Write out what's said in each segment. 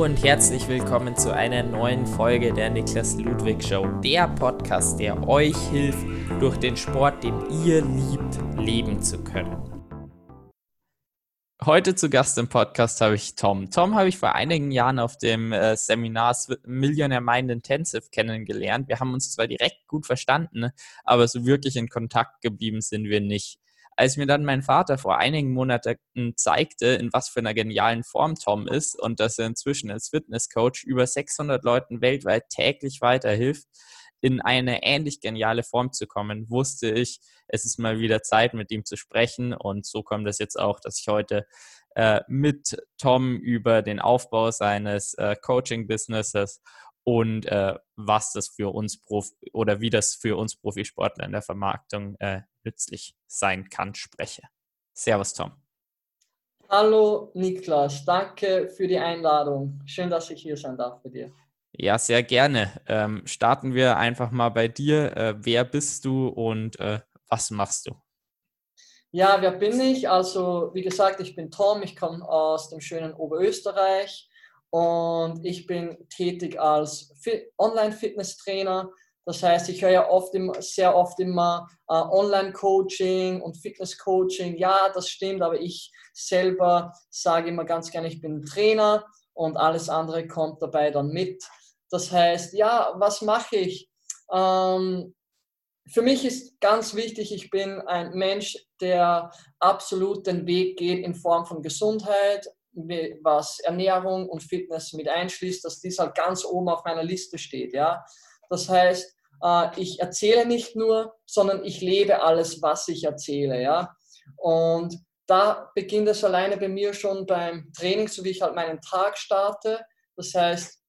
Und herzlich willkommen zu einer neuen Folge der Niklas Ludwig Show, der Podcast, der euch hilft, durch den Sport, den ihr liebt, leben zu können. Heute zu Gast im Podcast habe ich Tom. Tom habe ich vor einigen Jahren auf dem äh, Seminar Millionaire Mind Intensive kennengelernt. Wir haben uns zwar direkt gut verstanden, aber so wirklich in Kontakt geblieben sind wir nicht. Als mir dann mein Vater vor einigen Monaten zeigte, in was für einer genialen Form Tom ist und dass er inzwischen als Fitnesscoach über 600 Leuten weltweit täglich weiterhilft, in eine ähnlich geniale Form zu kommen, wusste ich, es ist mal wieder Zeit, mit ihm zu sprechen. Und so kommt es jetzt auch, dass ich heute äh, mit Tom über den Aufbau seines äh, Coaching-Businesses und äh, was das für uns Prof oder wie das für uns Profisportler in der Vermarktung äh, nützlich sein kann, spreche. Servus, Tom. Hallo Niklas, danke für die Einladung. Schön, dass ich hier sein darf bei dir. Ja, sehr gerne. Ähm, starten wir einfach mal bei dir. Äh, wer bist du und äh, was machst du? Ja, wer bin ich? Also, wie gesagt, ich bin Tom, ich komme aus dem schönen Oberösterreich und ich bin tätig als Online-Fitness-Trainer. Das heißt, ich höre ja oft immer, sehr oft immer äh, Online-Coaching und Fitness-Coaching. Ja, das stimmt, aber ich selber sage immer ganz gerne, ich bin Trainer und alles andere kommt dabei dann mit. Das heißt, ja, was mache ich? Ähm, für mich ist ganz wichtig, ich bin ein Mensch, der absolut den Weg geht in Form von Gesundheit, was Ernährung und Fitness mit einschließt, dass dies halt ganz oben auf meiner Liste steht. Ja? Das heißt, äh, ich erzähle nicht nur, sondern ich lebe alles, was ich erzähle. Ja? Und da beginnt es alleine bei mir schon beim Training, so wie ich halt meinen Tag starte. Das heißt,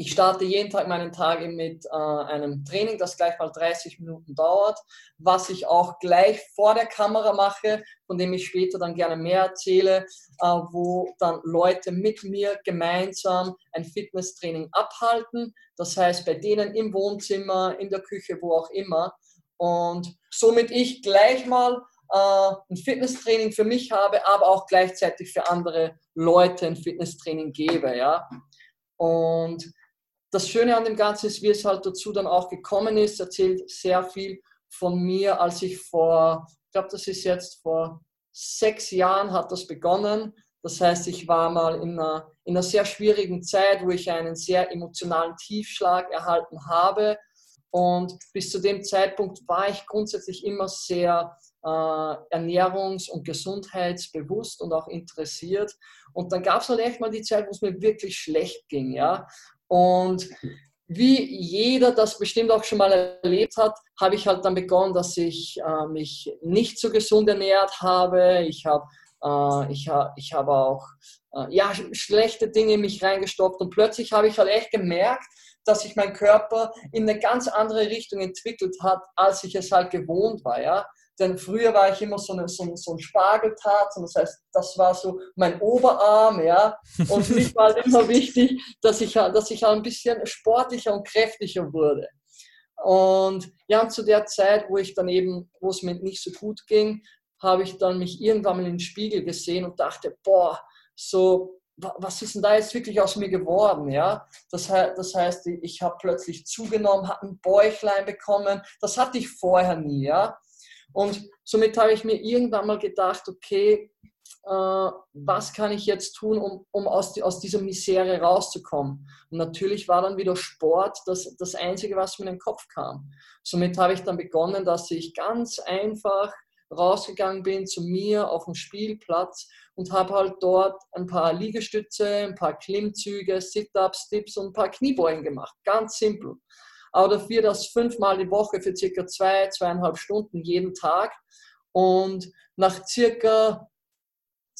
ich starte jeden Tag meinen Tag mit äh, einem Training, das gleich mal 30 Minuten dauert, was ich auch gleich vor der Kamera mache, von dem ich später dann gerne mehr erzähle, äh, wo dann Leute mit mir gemeinsam ein Fitnesstraining abhalten. Das heißt, bei denen im Wohnzimmer, in der Küche, wo auch immer. Und somit ich gleich mal äh, ein Fitnesstraining für mich habe, aber auch gleichzeitig für andere Leute ein Fitnesstraining gebe. Ja? Und das Schöne an dem Ganzen ist, wie es halt dazu dann auch gekommen ist, erzählt sehr viel von mir, als ich vor, ich glaube, das ist jetzt vor sechs Jahren hat das begonnen. Das heißt, ich war mal in einer, in einer sehr schwierigen Zeit, wo ich einen sehr emotionalen Tiefschlag erhalten habe. Und bis zu dem Zeitpunkt war ich grundsätzlich immer sehr äh, ernährungs- und gesundheitsbewusst und auch interessiert. Und dann gab es halt echt mal die Zeit, wo es mir wirklich schlecht ging. Ja? Und wie jeder das bestimmt auch schon mal erlebt hat, habe ich halt dann begonnen, dass ich äh, mich nicht so gesund ernährt habe. Ich habe äh, ich hab, ich hab auch äh, ja, schlechte Dinge in mich reingestopft und plötzlich habe ich halt echt gemerkt, dass sich mein Körper in eine ganz andere Richtung entwickelt hat, als ich es halt gewohnt war. Ja? Denn früher war ich immer so, eine, so, so ein Spargeltat, das heißt, das war so mein Oberarm, ja. Und für mich war halt immer wichtig, dass ich, dass ich ein bisschen sportlicher und kräftiger wurde. Und ja, und zu der Zeit, wo ich dann eben, wo es mir nicht so gut ging, habe ich dann mich irgendwann mal in den Spiegel gesehen und dachte, boah, so was ist denn da jetzt wirklich aus mir geworden? Ja? Das, das heißt, ich habe plötzlich zugenommen, habe ein Bäuchlein bekommen. Das hatte ich vorher nie. Ja? Und somit habe ich mir irgendwann mal gedacht, okay, äh, was kann ich jetzt tun, um, um aus, die, aus dieser Misere rauszukommen? Und natürlich war dann wieder Sport das, das Einzige, was mir in den Kopf kam. Somit habe ich dann begonnen, dass ich ganz einfach rausgegangen bin zu mir auf dem Spielplatz und habe halt dort ein paar Liegestütze, ein paar Klimmzüge, Sit-ups, Dips und ein paar Kniebeugen gemacht. Ganz simpel. Aber dafür das fünfmal die Woche für circa zwei, zweieinhalb Stunden jeden Tag. Und nach circa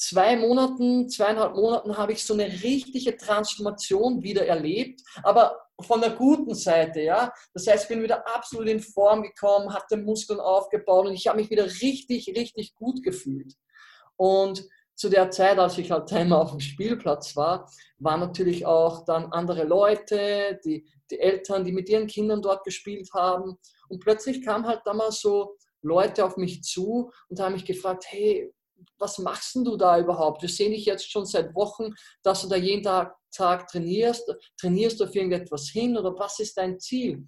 zwei Monaten, zweieinhalb Monaten habe ich so eine richtige Transformation wieder erlebt, aber von der guten Seite, ja. Das heißt, ich bin wieder absolut in Form gekommen, hatte Muskeln aufgebaut und ich habe mich wieder richtig, richtig gut gefühlt. Und zu der Zeit, als ich halt einmal auf dem Spielplatz war, waren natürlich auch dann andere Leute, die, die Eltern, die mit ihren Kindern dort gespielt haben. Und plötzlich kamen halt damals so Leute auf mich zu und haben mich gefragt, hey, was machst denn du da überhaupt? Wir sehen dich jetzt schon seit Wochen, dass du da jeden Tag Tag trainierst? Trainierst du auf irgendetwas hin oder was ist dein Ziel?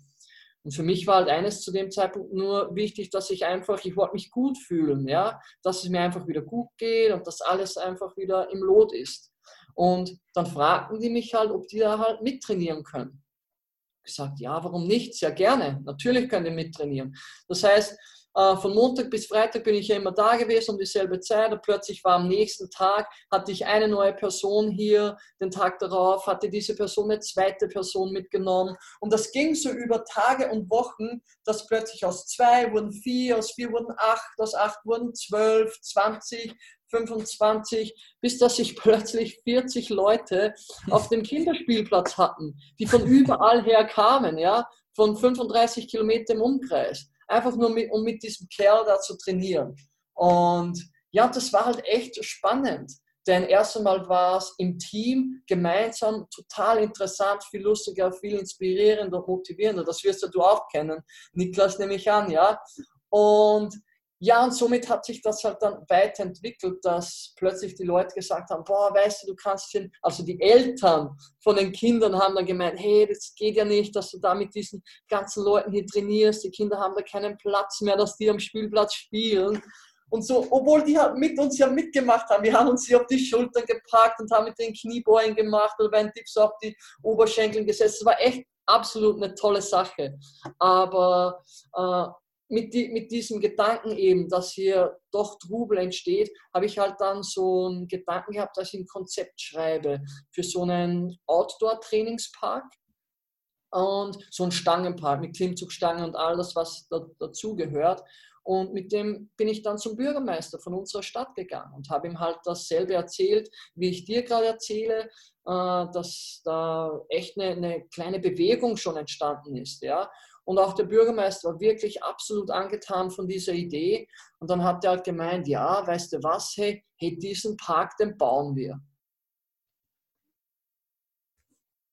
Und für mich war halt eines zu dem Zeitpunkt nur wichtig, dass ich einfach, ich wollte mich gut fühlen, ja, dass es mir einfach wieder gut geht und dass alles einfach wieder im Lot ist. Und dann fragten die mich halt, ob die da halt mittrainieren können. Ich gesagt, ja, warum nicht? Sehr gerne. Natürlich können die mittrainieren. Das heißt, von Montag bis Freitag bin ich ja immer da gewesen um dieselbe Zeit. Und plötzlich war am nächsten Tag, hatte ich eine neue Person hier, den Tag darauf hatte diese Person eine zweite Person mitgenommen. Und das ging so über Tage und Wochen, dass plötzlich aus zwei wurden vier, aus vier wurden acht, aus acht wurden zwölf, zwanzig, 25, bis dass sich plötzlich 40 Leute auf dem Kinderspielplatz hatten, die von überall her kamen, ja, von 35 Kilometer im Umkreis einfach nur mit, um mit diesem Kerl da zu trainieren. Und ja, das war halt echt spannend. Denn erst einmal war es im Team gemeinsam total interessant, viel lustiger, viel inspirierender, motivierender. Das wirst du auch kennen. Niklas nehme ich an, ja. Und ja, und somit hat sich das halt dann weiterentwickelt, dass plötzlich die Leute gesagt haben, boah, weißt du, du kannst hin, also die Eltern von den Kindern haben dann gemeint, hey, das geht ja nicht, dass du da mit diesen ganzen Leuten hier trainierst, die Kinder haben da keinen Platz mehr, dass die am Spielplatz spielen. Und so, obwohl die halt mit uns ja mitgemacht haben, wir haben uns hier auf die Schultern gepackt und haben mit den Kniebeugen gemacht oder beim Tipps auf die Oberschenkel gesetzt. Das war echt absolut eine tolle Sache. Aber äh, mit, die, mit diesem Gedanken eben, dass hier doch Trubel entsteht, habe ich halt dann so einen Gedanken gehabt, dass ich ein Konzept schreibe für so einen Outdoor-Trainingspark und so einen Stangenpark mit Klimmzugstangen und all das, was da, dazugehört. Und mit dem bin ich dann zum Bürgermeister von unserer Stadt gegangen und habe ihm halt dasselbe erzählt, wie ich dir gerade erzähle, äh, dass da echt eine, eine kleine Bewegung schon entstanden ist. Ja? Und auch der Bürgermeister war wirklich absolut angetan von dieser Idee. Und dann hat er halt gemeint, ja, weißt du was, hey, hey diesen Park, den bauen wir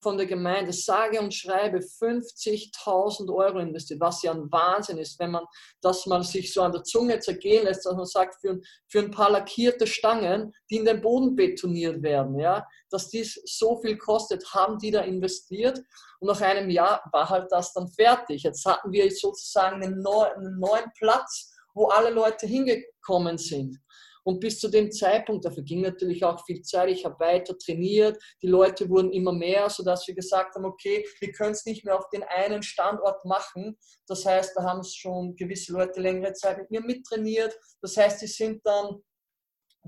von der Gemeinde sage und schreibe 50.000 Euro investiert, was ja ein Wahnsinn ist, wenn man das mal sich so an der Zunge zergehen lässt, dass man sagt, für, für ein paar lackierte Stangen, die in den Boden betoniert werden, ja, dass dies so viel kostet, haben die da investiert und nach einem Jahr war halt das dann fertig. Jetzt hatten wir sozusagen einen neuen, einen neuen Platz, wo alle Leute hingekommen sind. Und bis zu dem Zeitpunkt, dafür ging natürlich auch viel Zeit, ich habe weiter trainiert, die Leute wurden immer mehr, sodass wir gesagt haben, okay, wir können es nicht mehr auf den einen Standort machen. Das heißt, da haben schon gewisse Leute längere Zeit mit mir mittrainiert. Das heißt, die sind dann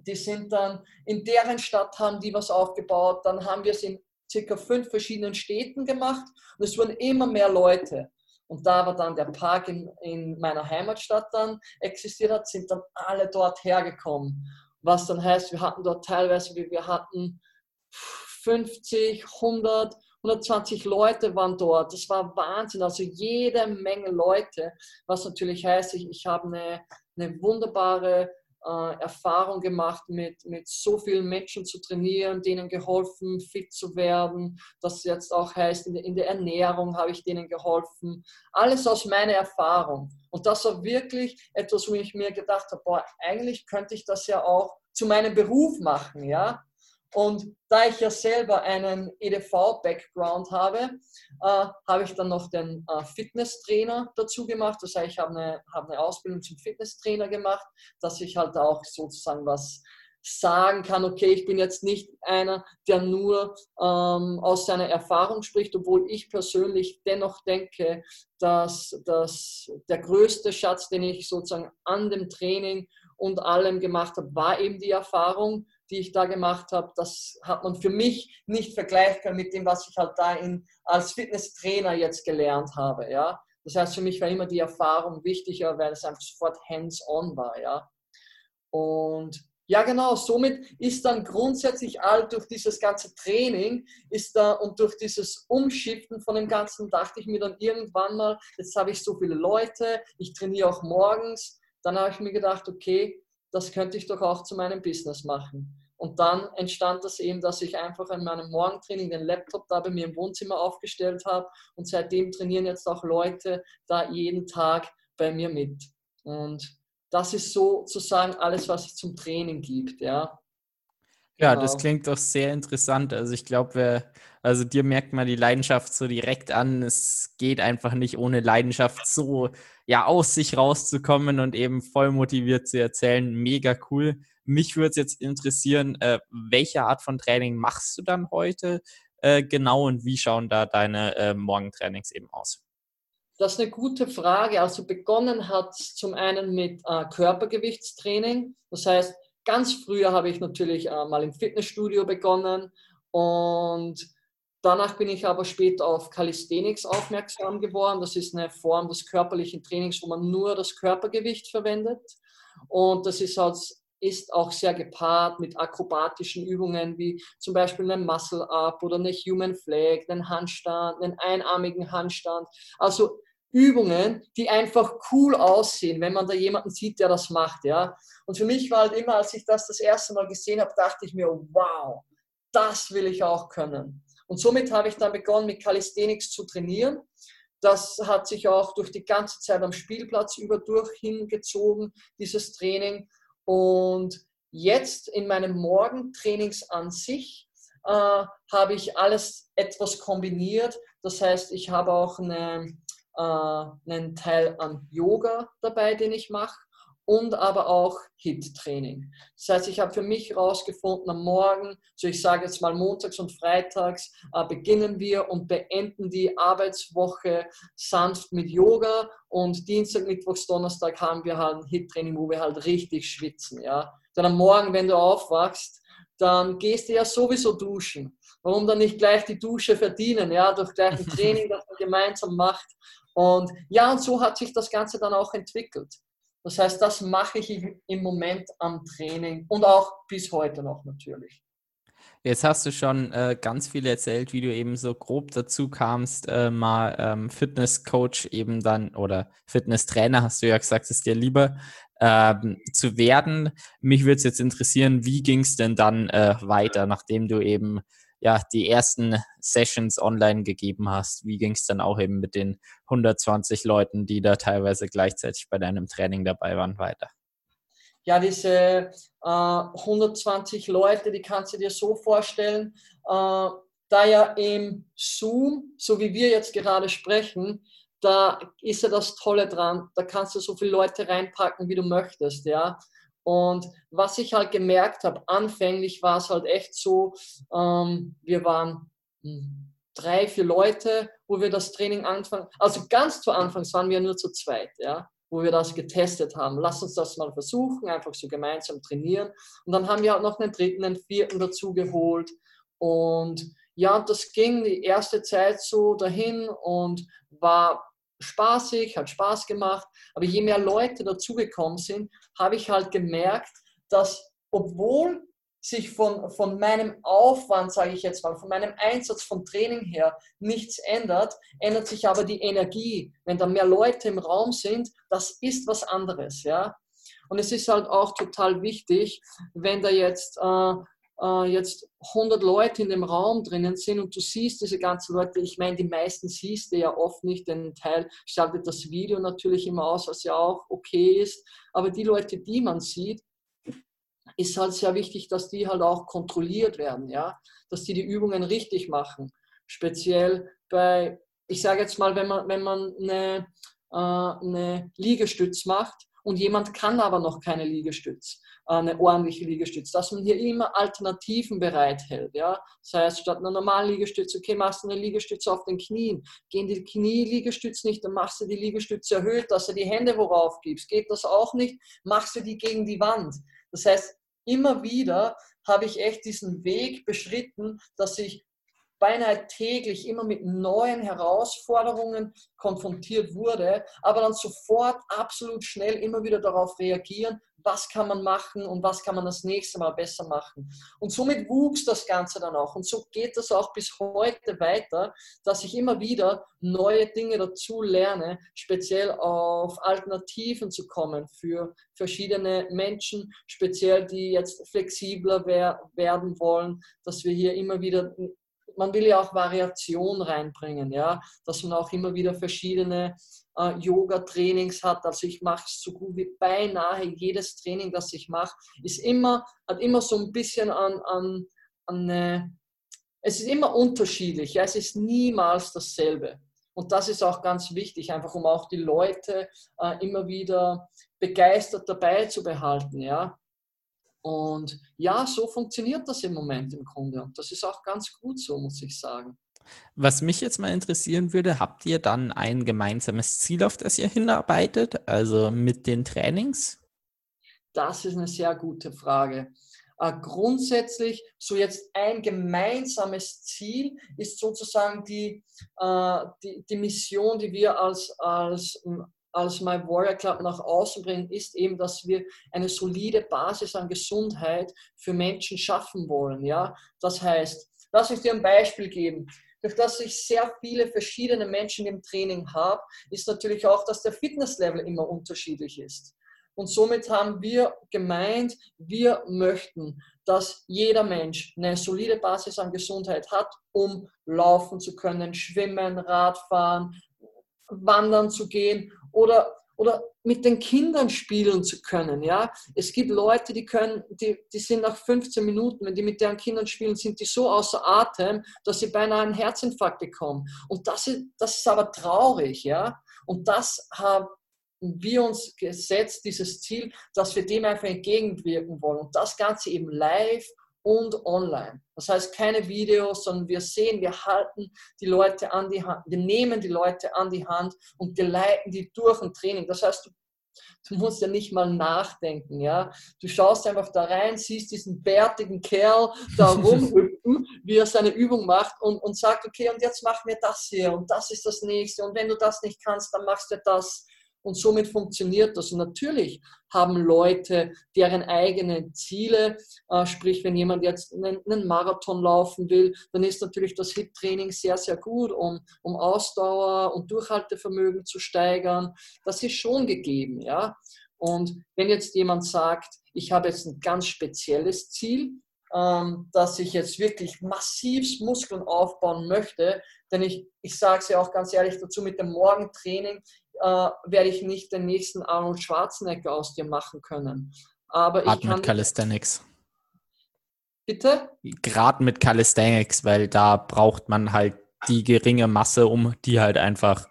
die sind dann in deren Stadt haben die was aufgebaut, dann haben wir es in circa fünf verschiedenen Städten gemacht und es wurden immer mehr Leute. Und da war dann der Park in, in meiner Heimatstadt dann existiert hat, sind dann alle dort hergekommen. Was dann heißt, wir hatten dort teilweise, wir hatten 50, 100, 120 Leute waren dort. Das war Wahnsinn. Also jede Menge Leute. Was natürlich heißt, ich, ich habe eine, eine wunderbare äh, Erfahrung gemacht, mit, mit so vielen Menschen zu trainieren, denen geholfen, fit zu werden. Das jetzt auch heißt, in der, in der Ernährung habe ich denen geholfen. Alles aus meiner Erfahrung. Und das war wirklich etwas, wo ich mir gedacht habe, boah, eigentlich könnte ich das ja auch zu meinem Beruf machen, ja. Und da ich ja selber einen EDV-Background habe, äh, habe ich dann noch den äh, Fitnesstrainer dazu gemacht. Das heißt, ich habe eine, habe eine Ausbildung zum Fitnesstrainer gemacht, dass ich halt auch sozusagen was sagen kann, okay, ich bin jetzt nicht einer, der nur ähm, aus seiner Erfahrung spricht, obwohl ich persönlich dennoch denke, dass, dass der größte Schatz, den ich sozusagen an dem Training und allem gemacht habe, war eben die Erfahrung die ich da gemacht habe, das hat man für mich nicht vergleichbar mit dem, was ich halt da in, als Fitnesstrainer jetzt gelernt habe. Ja? Das heißt, für mich war immer die Erfahrung wichtiger, weil es einfach sofort hands-on war. Ja? Und ja, genau, somit ist dann grundsätzlich all durch dieses ganze Training ist da und durch dieses Umschiften von dem Ganzen dachte ich mir dann irgendwann mal, jetzt habe ich so viele Leute, ich trainiere auch morgens. Dann habe ich mir gedacht, okay, das könnte ich doch auch zu meinem Business machen. Und dann entstand das eben, dass ich einfach in meinem Morgentraining den Laptop da bei mir im Wohnzimmer aufgestellt habe und seitdem trainieren jetzt auch Leute da jeden Tag bei mir mit. Und das ist sozusagen alles, was es zum Training gibt, ja. Ja, das genau. klingt doch sehr interessant. Also ich glaube, also dir merkt man die Leidenschaft so direkt an. Es geht einfach nicht ohne Leidenschaft so ja aus sich rauszukommen und eben voll motiviert zu erzählen. Mega cool. Mich würde es jetzt interessieren, äh, welche Art von Training machst du dann heute äh, genau und wie schauen da deine äh, Morgentrainings eben aus? Das ist eine gute Frage. Also begonnen hat zum einen mit äh, Körpergewichtstraining. Das heißt, Ganz früher habe ich natürlich äh, mal im Fitnessstudio begonnen und danach bin ich aber später auf Calisthenics aufmerksam geworden. Das ist eine Form des körperlichen Trainings, wo man nur das Körpergewicht verwendet und das ist, ist auch sehr gepaart mit akrobatischen Übungen wie zum Beispiel einen Muscle-Up oder eine Human Flag, einen Handstand, einen einarmigen Handstand. Also Übungen, die einfach cool aussehen, wenn man da jemanden sieht, der das macht, ja. Und für mich war halt immer, als ich das das erste Mal gesehen habe, dachte ich mir, wow, das will ich auch können. Und somit habe ich dann begonnen, mit Calisthenics zu trainieren. Das hat sich auch durch die ganze Zeit am Spielplatz über durch hingezogen, dieses Training. Und jetzt in meinem Morgentrainings an sich äh, habe ich alles etwas kombiniert. Das heißt, ich habe auch eine äh, einen Teil an Yoga dabei, den ich mache und aber auch HIT-Training. Das heißt, ich habe für mich herausgefunden, am Morgen, so ich sage jetzt mal montags und freitags, äh, beginnen wir und beenden die Arbeitswoche sanft mit Yoga und Dienstag, Mittwochs, Donnerstag haben wir halt ein HIT-Training, wo wir halt richtig schwitzen. Ja? Dann am Morgen, wenn du aufwachst, dann gehst du ja sowieso duschen. Warum dann nicht gleich die Dusche verdienen, ja, durch gleich ein Training, das man gemeinsam macht. Und ja, und so hat sich das Ganze dann auch entwickelt. Das heißt, das mache ich im Moment am Training und auch bis heute noch natürlich. Jetzt hast du schon äh, ganz viel erzählt, wie du eben so grob dazu kamst, äh, mal ähm, Fitnesscoach eben dann oder Fitnesstrainer, hast du ja gesagt, ist dir lieber ähm, zu werden. Mich würde es jetzt interessieren, wie ging es denn dann äh, weiter, nachdem du eben ja, die ersten Sessions online gegeben hast. Wie ging es dann auch eben mit den 120 Leuten, die da teilweise gleichzeitig bei deinem Training dabei waren, weiter? Ja, diese äh, 120 Leute, die kannst du dir so vorstellen, äh, da ja im Zoom, so wie wir jetzt gerade sprechen, da ist ja das Tolle dran, da kannst du so viele Leute reinpacken, wie du möchtest, ja. Und was ich halt gemerkt habe, anfänglich war es halt echt so, ähm, wir waren hm, drei, vier Leute, wo wir das Training anfangen. Also ganz zu Anfangs waren wir nur zu zweit, ja, wo wir das getestet haben. Lass uns das mal versuchen, einfach so gemeinsam trainieren. Und dann haben wir halt noch einen dritten, einen vierten dazu geholt. Und ja, das ging die erste Zeit so dahin und war spaßig, hat Spaß gemacht. Aber je mehr Leute dazugekommen sind, habe ich halt gemerkt, dass obwohl sich von, von meinem Aufwand, sage ich jetzt mal, von meinem Einsatz von Training her nichts ändert, ändert sich aber die Energie. Wenn da mehr Leute im Raum sind, das ist was anderes, ja. Und es ist halt auch total wichtig, wenn da jetzt äh, äh, jetzt 100 Leute in dem Raum drinnen sind und du siehst diese ganzen Leute, ich meine, die meisten siehst du ja oft nicht, den Teil schaltet das Video natürlich immer aus, was ja auch okay ist, aber die Leute, die man sieht, ist halt sehr wichtig, dass die halt auch kontrolliert werden, ja, dass die die Übungen richtig machen. Speziell bei, ich sage jetzt mal, wenn man, wenn man eine, äh, eine Liegestütz macht und jemand kann aber noch keine Liegestütz, eine ordentliche Liegestütze, dass man hier immer Alternativen bereithält. Ja? Das heißt, statt einer normalen Liegestütze, okay, machst du eine Liegestütze auf den Knien, gehen die Knie-Liegestütze nicht, dann machst du die Liegestütze erhöht, dass du die Hände worauf gibst. Geht das auch nicht, machst du die gegen die Wand. Das heißt, immer wieder habe ich echt diesen Weg beschritten, dass ich beinahe täglich immer mit neuen Herausforderungen konfrontiert wurde, aber dann sofort absolut schnell immer wieder darauf reagieren, was kann man machen und was kann man das nächste Mal besser machen. Und somit wuchs das Ganze dann auch. Und so geht das auch bis heute weiter, dass ich immer wieder neue Dinge dazu lerne, speziell auf Alternativen zu kommen für verschiedene Menschen, speziell die jetzt flexibler werden wollen, dass wir hier immer wieder man will ja auch Variation reinbringen, ja, dass man auch immer wieder verschiedene äh, Yoga-Trainings hat. Also ich mache so gut wie beinahe jedes Training, das ich mache, ist immer, hat immer so ein bisschen an, an, an eine, es ist immer unterschiedlich, ja, es ist niemals dasselbe. Und das ist auch ganz wichtig, einfach um auch die Leute äh, immer wieder begeistert dabei zu behalten, ja. Und ja, so funktioniert das im Moment im Grunde. Und das ist auch ganz gut so, muss ich sagen. Was mich jetzt mal interessieren würde, habt ihr dann ein gemeinsames Ziel, auf das ihr hinarbeitet, also mit den Trainings? Das ist eine sehr gute Frage. Äh, grundsätzlich, so jetzt ein gemeinsames Ziel ist sozusagen die, äh, die, die Mission, die wir als, als als My Warrior Club nach außen bringen, ist eben, dass wir eine solide Basis an Gesundheit für Menschen schaffen wollen. Ja? Das heißt, lass mich dir ein Beispiel geben. Durch das ich sehr viele verschiedene Menschen im Training habe, ist natürlich auch, dass der Fitnesslevel immer unterschiedlich ist. Und somit haben wir gemeint, wir möchten, dass jeder Mensch eine solide Basis an Gesundheit hat, um laufen zu können, schwimmen, Radfahren, wandern zu gehen oder, oder mit den Kindern spielen zu können. Ja? Es gibt Leute, die können, die, die sind nach 15 Minuten, wenn die mit deren Kindern spielen, sind die so außer Atem, dass sie beinahe einen Herzinfarkt bekommen. Und das ist, das ist aber traurig. Ja? Und das haben wir uns gesetzt, dieses Ziel, dass wir dem einfach entgegenwirken wollen. Und das Ganze eben live und online. Das heißt, keine Videos, sondern wir sehen, wir halten die Leute an die Hand, wir nehmen die Leute an die Hand und geleiten die durch ein Training. Das heißt, du, du musst ja nicht mal nachdenken, ja. Du schaust einfach da rein, siehst diesen bärtigen Kerl da rumhüpfen, wie er seine Übung macht und, und sagt, okay, und jetzt machen wir das hier und das ist das nächste und wenn du das nicht kannst, dann machst du das und somit funktioniert das. Und natürlich haben Leute deren eigenen Ziele, äh, sprich, wenn jemand jetzt einen, Marathon laufen will, dann ist natürlich das HIT-Training sehr, sehr gut, um, um Ausdauer und Durchhaltevermögen zu steigern. Das ist schon gegeben, ja. Und wenn jetzt jemand sagt, ich habe jetzt ein ganz spezielles Ziel, ähm, dass ich jetzt wirklich massiv Muskeln aufbauen möchte, denn ich, ich sage es ja auch ganz ehrlich dazu, mit dem Morgentraining äh, werde ich nicht den nächsten Arnold Schwarzenegger aus dir machen können. Aber Gerade ich kann mit Calisthenics. Bitte? Gerade mit Calisthenics, weil da braucht man halt die geringe Masse, um die halt einfach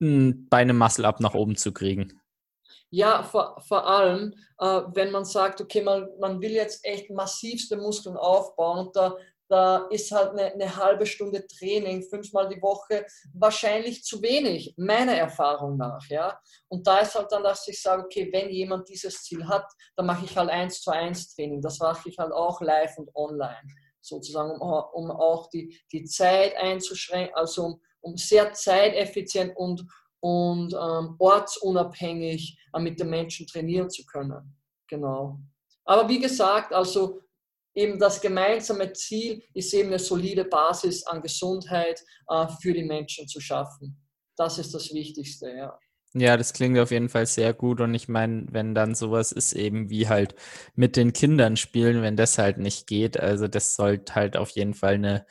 bei einem Muscle-Up nach oben zu kriegen. Ja, vor, vor allem, äh, wenn man sagt, okay, man, man will jetzt echt massivste Muskeln aufbauen und da da ist halt eine, eine, halbe Stunde Training fünfmal die Woche wahrscheinlich zu wenig, meiner Erfahrung nach. Ja? Und da ist halt dann, dass ich sage, okay, wenn jemand dieses Ziel hat, dann mache ich halt eins zu eins Training. Das mache ich halt auch live und online, sozusagen, um, um auch die, die Zeit einzuschränken, also um, um sehr zeiteffizient und, und ähm, ortsunabhängig äh, mit den Menschen trainieren zu können. Genau. Aber wie gesagt, also eben das gemeinsame Ziel ist eben eine solide Basis an Gesundheit äh, für die Menschen zu schaffen. Das ist das Wichtigste, ja. Ja, das klingt auf jeden Fall sehr gut. Und ich meine, wenn dann sowas ist, eben wie halt mit den Kindern spielen, wenn das halt nicht geht, also das sollte halt auf jeden Fall eine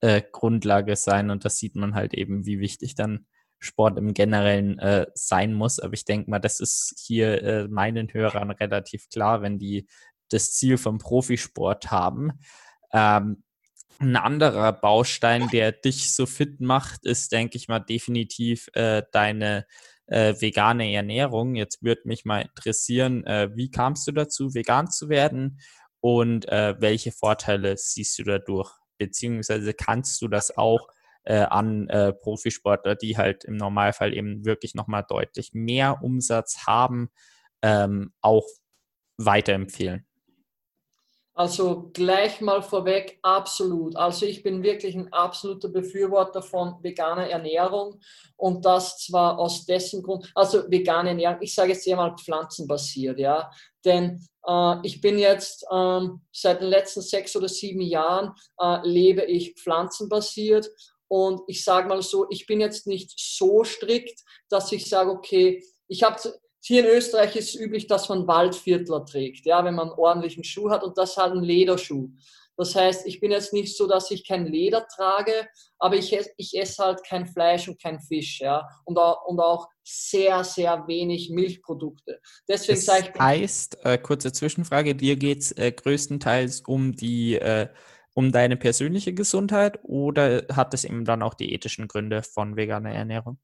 äh, Grundlage sein. Und das sieht man halt eben, wie wichtig dann Sport im Generellen äh, sein muss. Aber ich denke mal, das ist hier äh, meinen Hörern relativ klar, wenn die das Ziel vom Profisport haben. Ähm, ein anderer Baustein, der dich so fit macht, ist, denke ich mal, definitiv äh, deine äh, vegane Ernährung. Jetzt würde mich mal interessieren, äh, wie kamst du dazu, vegan zu werden und äh, welche Vorteile siehst du dadurch? Beziehungsweise kannst du das auch äh, an äh, Profisportler, die halt im Normalfall eben wirklich nochmal deutlich mehr Umsatz haben, ähm, auch weiterempfehlen? Also gleich mal vorweg, absolut. Also ich bin wirklich ein absoluter Befürworter von veganer Ernährung und das zwar aus dessen Grund, also vegane Ernährung, ich sage jetzt eher mal pflanzenbasiert, ja. Denn äh, ich bin jetzt ähm, seit den letzten sechs oder sieben Jahren äh, lebe ich pflanzenbasiert und ich sage mal so, ich bin jetzt nicht so strikt, dass ich sage, okay, ich habe hier in Österreich ist es üblich, dass man Waldviertler trägt, ja, wenn man einen ordentlichen Schuh hat und das halt ein Lederschuh. Das heißt, ich bin jetzt nicht so, dass ich kein Leder trage, aber ich, ich esse halt kein Fleisch und kein Fisch, ja, und auch, und auch sehr, sehr wenig Milchprodukte. Deswegen das sage ich. Heißt, äh, kurze Zwischenfrage, dir geht es äh, größtenteils um die äh, um deine persönliche Gesundheit oder hat es eben dann auch die ethischen Gründe von veganer Ernährung?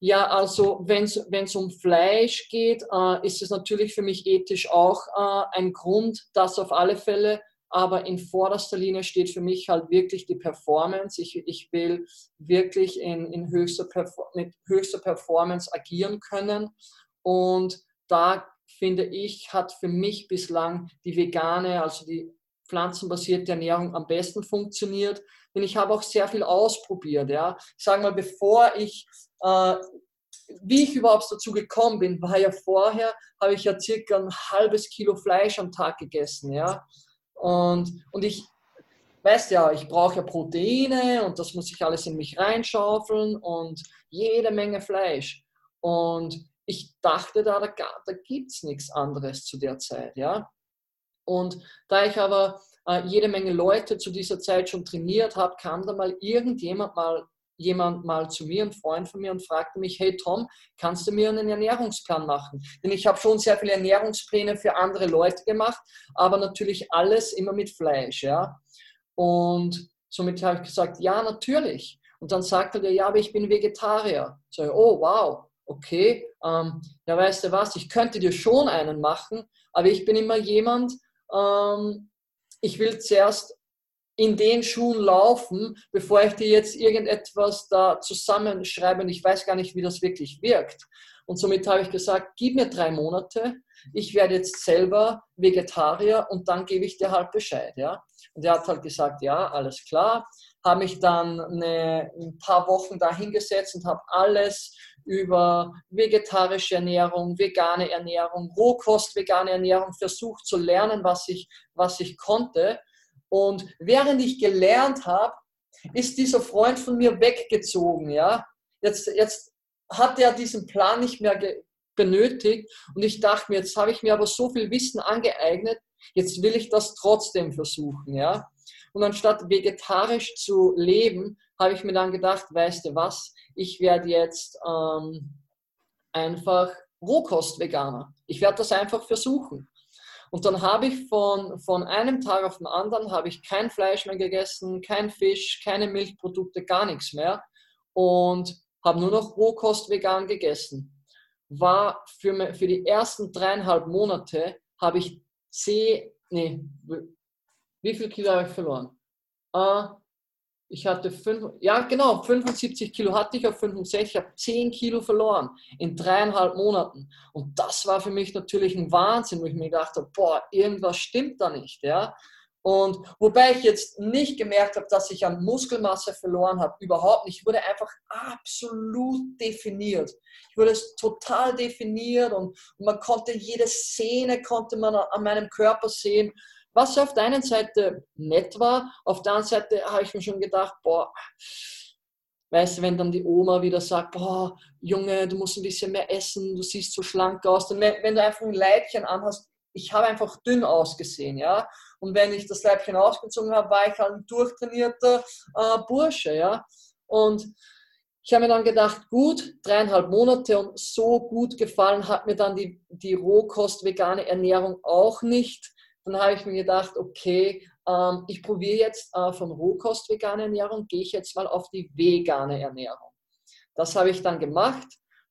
Ja, also wenn es um Fleisch geht, äh, ist es natürlich für mich ethisch auch äh, ein Grund, das auf alle Fälle. Aber in vorderster Linie steht für mich halt wirklich die Performance. Ich, ich will wirklich in, in höchster mit höchster Performance agieren können. Und da finde ich, hat für mich bislang die vegane, also die pflanzenbasierte Ernährung am besten funktioniert. Denn ich habe auch sehr viel ausprobiert. Ja. Ich sage mal, bevor ich, äh, wie ich überhaupt dazu gekommen bin, war ja vorher, habe ich ja circa ein halbes Kilo Fleisch am Tag gegessen. Ja. Und, und ich, weißt ja, ich brauche ja Proteine und das muss ich alles in mich reinschaufeln und jede Menge Fleisch. Und ich dachte, da, da, da gibt es nichts anderes zu der Zeit. Ja. Und da ich aber äh, jede Menge Leute zu dieser Zeit schon trainiert habe, kam da mal irgendjemand mal jemand mal zu mir, ein Freund von mir, und fragte mich, hey Tom, kannst du mir einen Ernährungsplan machen? Denn ich habe schon sehr viele Ernährungspläne für andere Leute gemacht, aber natürlich alles immer mit Fleisch, ja. Und somit habe ich gesagt, ja, natürlich. Und dann sagte er, ja, aber ich bin Vegetarier. So, oh, wow, okay. Ähm, ja, weißt du was, ich könnte dir schon einen machen, aber ich bin immer jemand, ähm, ich will zuerst in den Schuhen laufen, bevor ich dir jetzt irgendetwas da zusammenschreibe und ich weiß gar nicht, wie das wirklich wirkt. Und somit habe ich gesagt, gib mir drei Monate, ich werde jetzt selber Vegetarier und dann gebe ich dir halt Bescheid. Ja? Und er hat halt gesagt, ja, alles klar. Habe mich dann eine, ein paar Wochen da hingesetzt und habe alles über vegetarische Ernährung, vegane Ernährung, Rohkost, vegane Ernährung versucht zu lernen, was ich, was ich konnte. Und während ich gelernt habe, ist dieser Freund von mir weggezogen. Ja? Jetzt, jetzt hat er diesen Plan nicht mehr benötigt und ich dachte mir, jetzt habe ich mir aber so viel Wissen angeeignet, jetzt will ich das trotzdem versuchen. Ja? Und anstatt vegetarisch zu leben, habe ich mir dann gedacht, weißt du was, ich werde jetzt ähm, einfach Rohkost-Veganer. Ich werde das einfach versuchen. Und dann habe ich von, von einem Tag auf den anderen habe ich kein Fleisch mehr gegessen, kein Fisch, keine Milchprodukte, gar nichts mehr. Und habe nur noch Rohkost vegan gegessen. War für, für die ersten dreieinhalb Monate habe ich zehn, nee, wie viel Kilo habe ich verloren? Äh, ich hatte fünf, ja genau, 75 Kilo hatte ich auf 65, ich habe 10 Kilo verloren in dreieinhalb Monaten. Und das war für mich natürlich ein Wahnsinn, wo ich mir gedacht habe, boah, irgendwas stimmt da nicht. Ja? Und wobei ich jetzt nicht gemerkt habe, dass ich an Muskelmasse verloren habe, überhaupt nicht. Ich wurde einfach absolut definiert. Ich wurde total definiert und, man konnte jede Szene konnte man an meinem Körper sehen. Was auf der einen Seite nett war, auf der anderen Seite habe ich mir schon gedacht, boah, weißt du, wenn dann die Oma wieder sagt, boah, Junge, du musst ein bisschen mehr essen, du siehst so schlank aus. Wenn, wenn du einfach ein Leibchen anhast, ich habe einfach dünn ausgesehen, ja. Und wenn ich das Leibchen ausgezogen habe, war ich halt ein durchtrainierter äh, Bursche, ja. Und ich habe mir dann gedacht, gut, dreieinhalb Monate und so gut gefallen hat mir dann die, die Rohkost-vegane Ernährung auch nicht dann habe ich mir gedacht, okay, ähm, ich probiere jetzt äh, von Rohkost vegane Ernährung, gehe ich jetzt mal auf die vegane Ernährung. Das habe ich dann gemacht.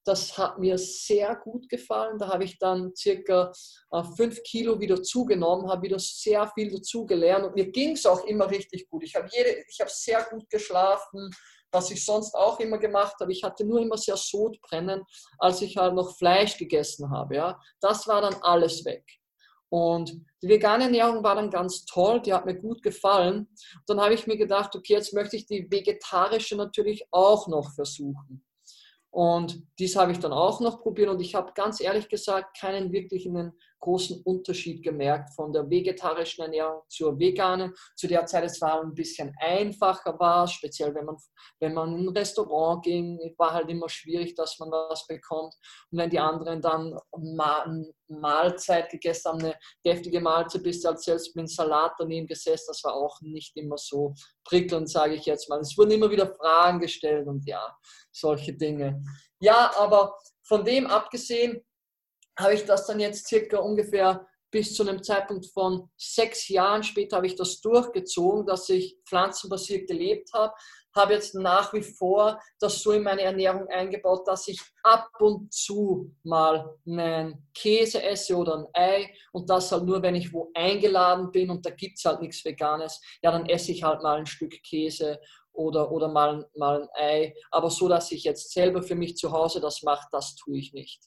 Das hat mir sehr gut gefallen. Da habe ich dann circa äh, fünf Kilo wieder zugenommen, habe wieder sehr viel dazu gelernt und mir ging es auch immer richtig gut. Ich habe, jede, sehr gut geschlafen, was ich sonst auch immer gemacht habe. Ich hatte nur immer sehr Sodbrennen, als ich halt noch Fleisch gegessen habe. Ja. Das war dann alles weg. Und die vegane Ernährung war dann ganz toll, die hat mir gut gefallen. Und dann habe ich mir gedacht, okay, jetzt möchte ich die vegetarische natürlich auch noch versuchen. Und dies habe ich dann auch noch probiert und ich habe ganz ehrlich gesagt keinen wirklichen großen Unterschied gemerkt von der vegetarischen Ernährung zur veganen. Zu der Zeit es war ein bisschen einfacher war, speziell wenn man, wenn man in ein Restaurant ging, war halt immer schwierig, dass man was bekommt. Und wenn die anderen dann Mahlzeit gegessen haben, eine deftige Mahlzeit, bist du halt selbst mit Salat daneben gesessen. Das war auch nicht immer so prickelnd, sage ich jetzt mal. Es wurden immer wieder Fragen gestellt und ja, solche Dinge. Ja, aber von dem abgesehen habe ich das dann jetzt circa ungefähr bis zu einem Zeitpunkt von sechs Jahren später habe ich das durchgezogen, dass ich pflanzenbasiert gelebt habe. Habe jetzt nach wie vor das so in meine Ernährung eingebaut, dass ich ab und zu mal einen Käse esse oder ein Ei und das halt nur, wenn ich wo eingeladen bin und da gibt es halt nichts Veganes, ja, dann esse ich halt mal ein Stück Käse oder, oder mal, mal ein Ei. Aber so, dass ich jetzt selber für mich zu Hause das mache, das tue ich nicht.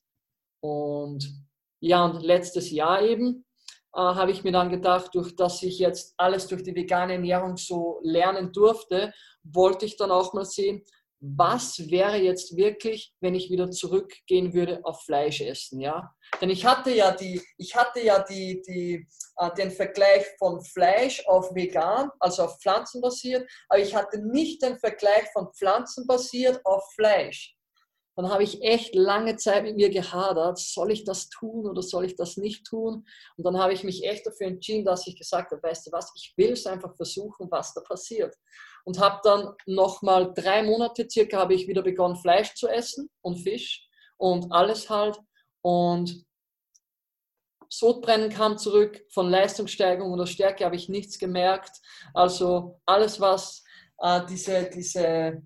Und ja, und letztes Jahr eben äh, habe ich mir dann gedacht, durch dass ich jetzt alles durch die vegane Ernährung so lernen durfte, wollte ich dann auch mal sehen, was wäre jetzt wirklich, wenn ich wieder zurückgehen würde auf Fleisch essen, ja? Denn ich hatte ja die, ich hatte ja die, die, äh, den Vergleich von Fleisch auf vegan, also auf pflanzenbasiert, aber ich hatte nicht den Vergleich von pflanzenbasiert auf Fleisch dann habe ich echt lange Zeit mit mir gehadert, soll ich das tun oder soll ich das nicht tun? Und dann habe ich mich echt dafür entschieden, dass ich gesagt habe, weißt du was, ich will es einfach versuchen, was da passiert. Und habe dann nochmal drei Monate circa habe ich wieder begonnen, Fleisch zu essen und Fisch und alles halt. Und Sodbrennen kam zurück, von Leistungssteigerung oder Stärke habe ich nichts gemerkt. Also alles, was äh, diese, diese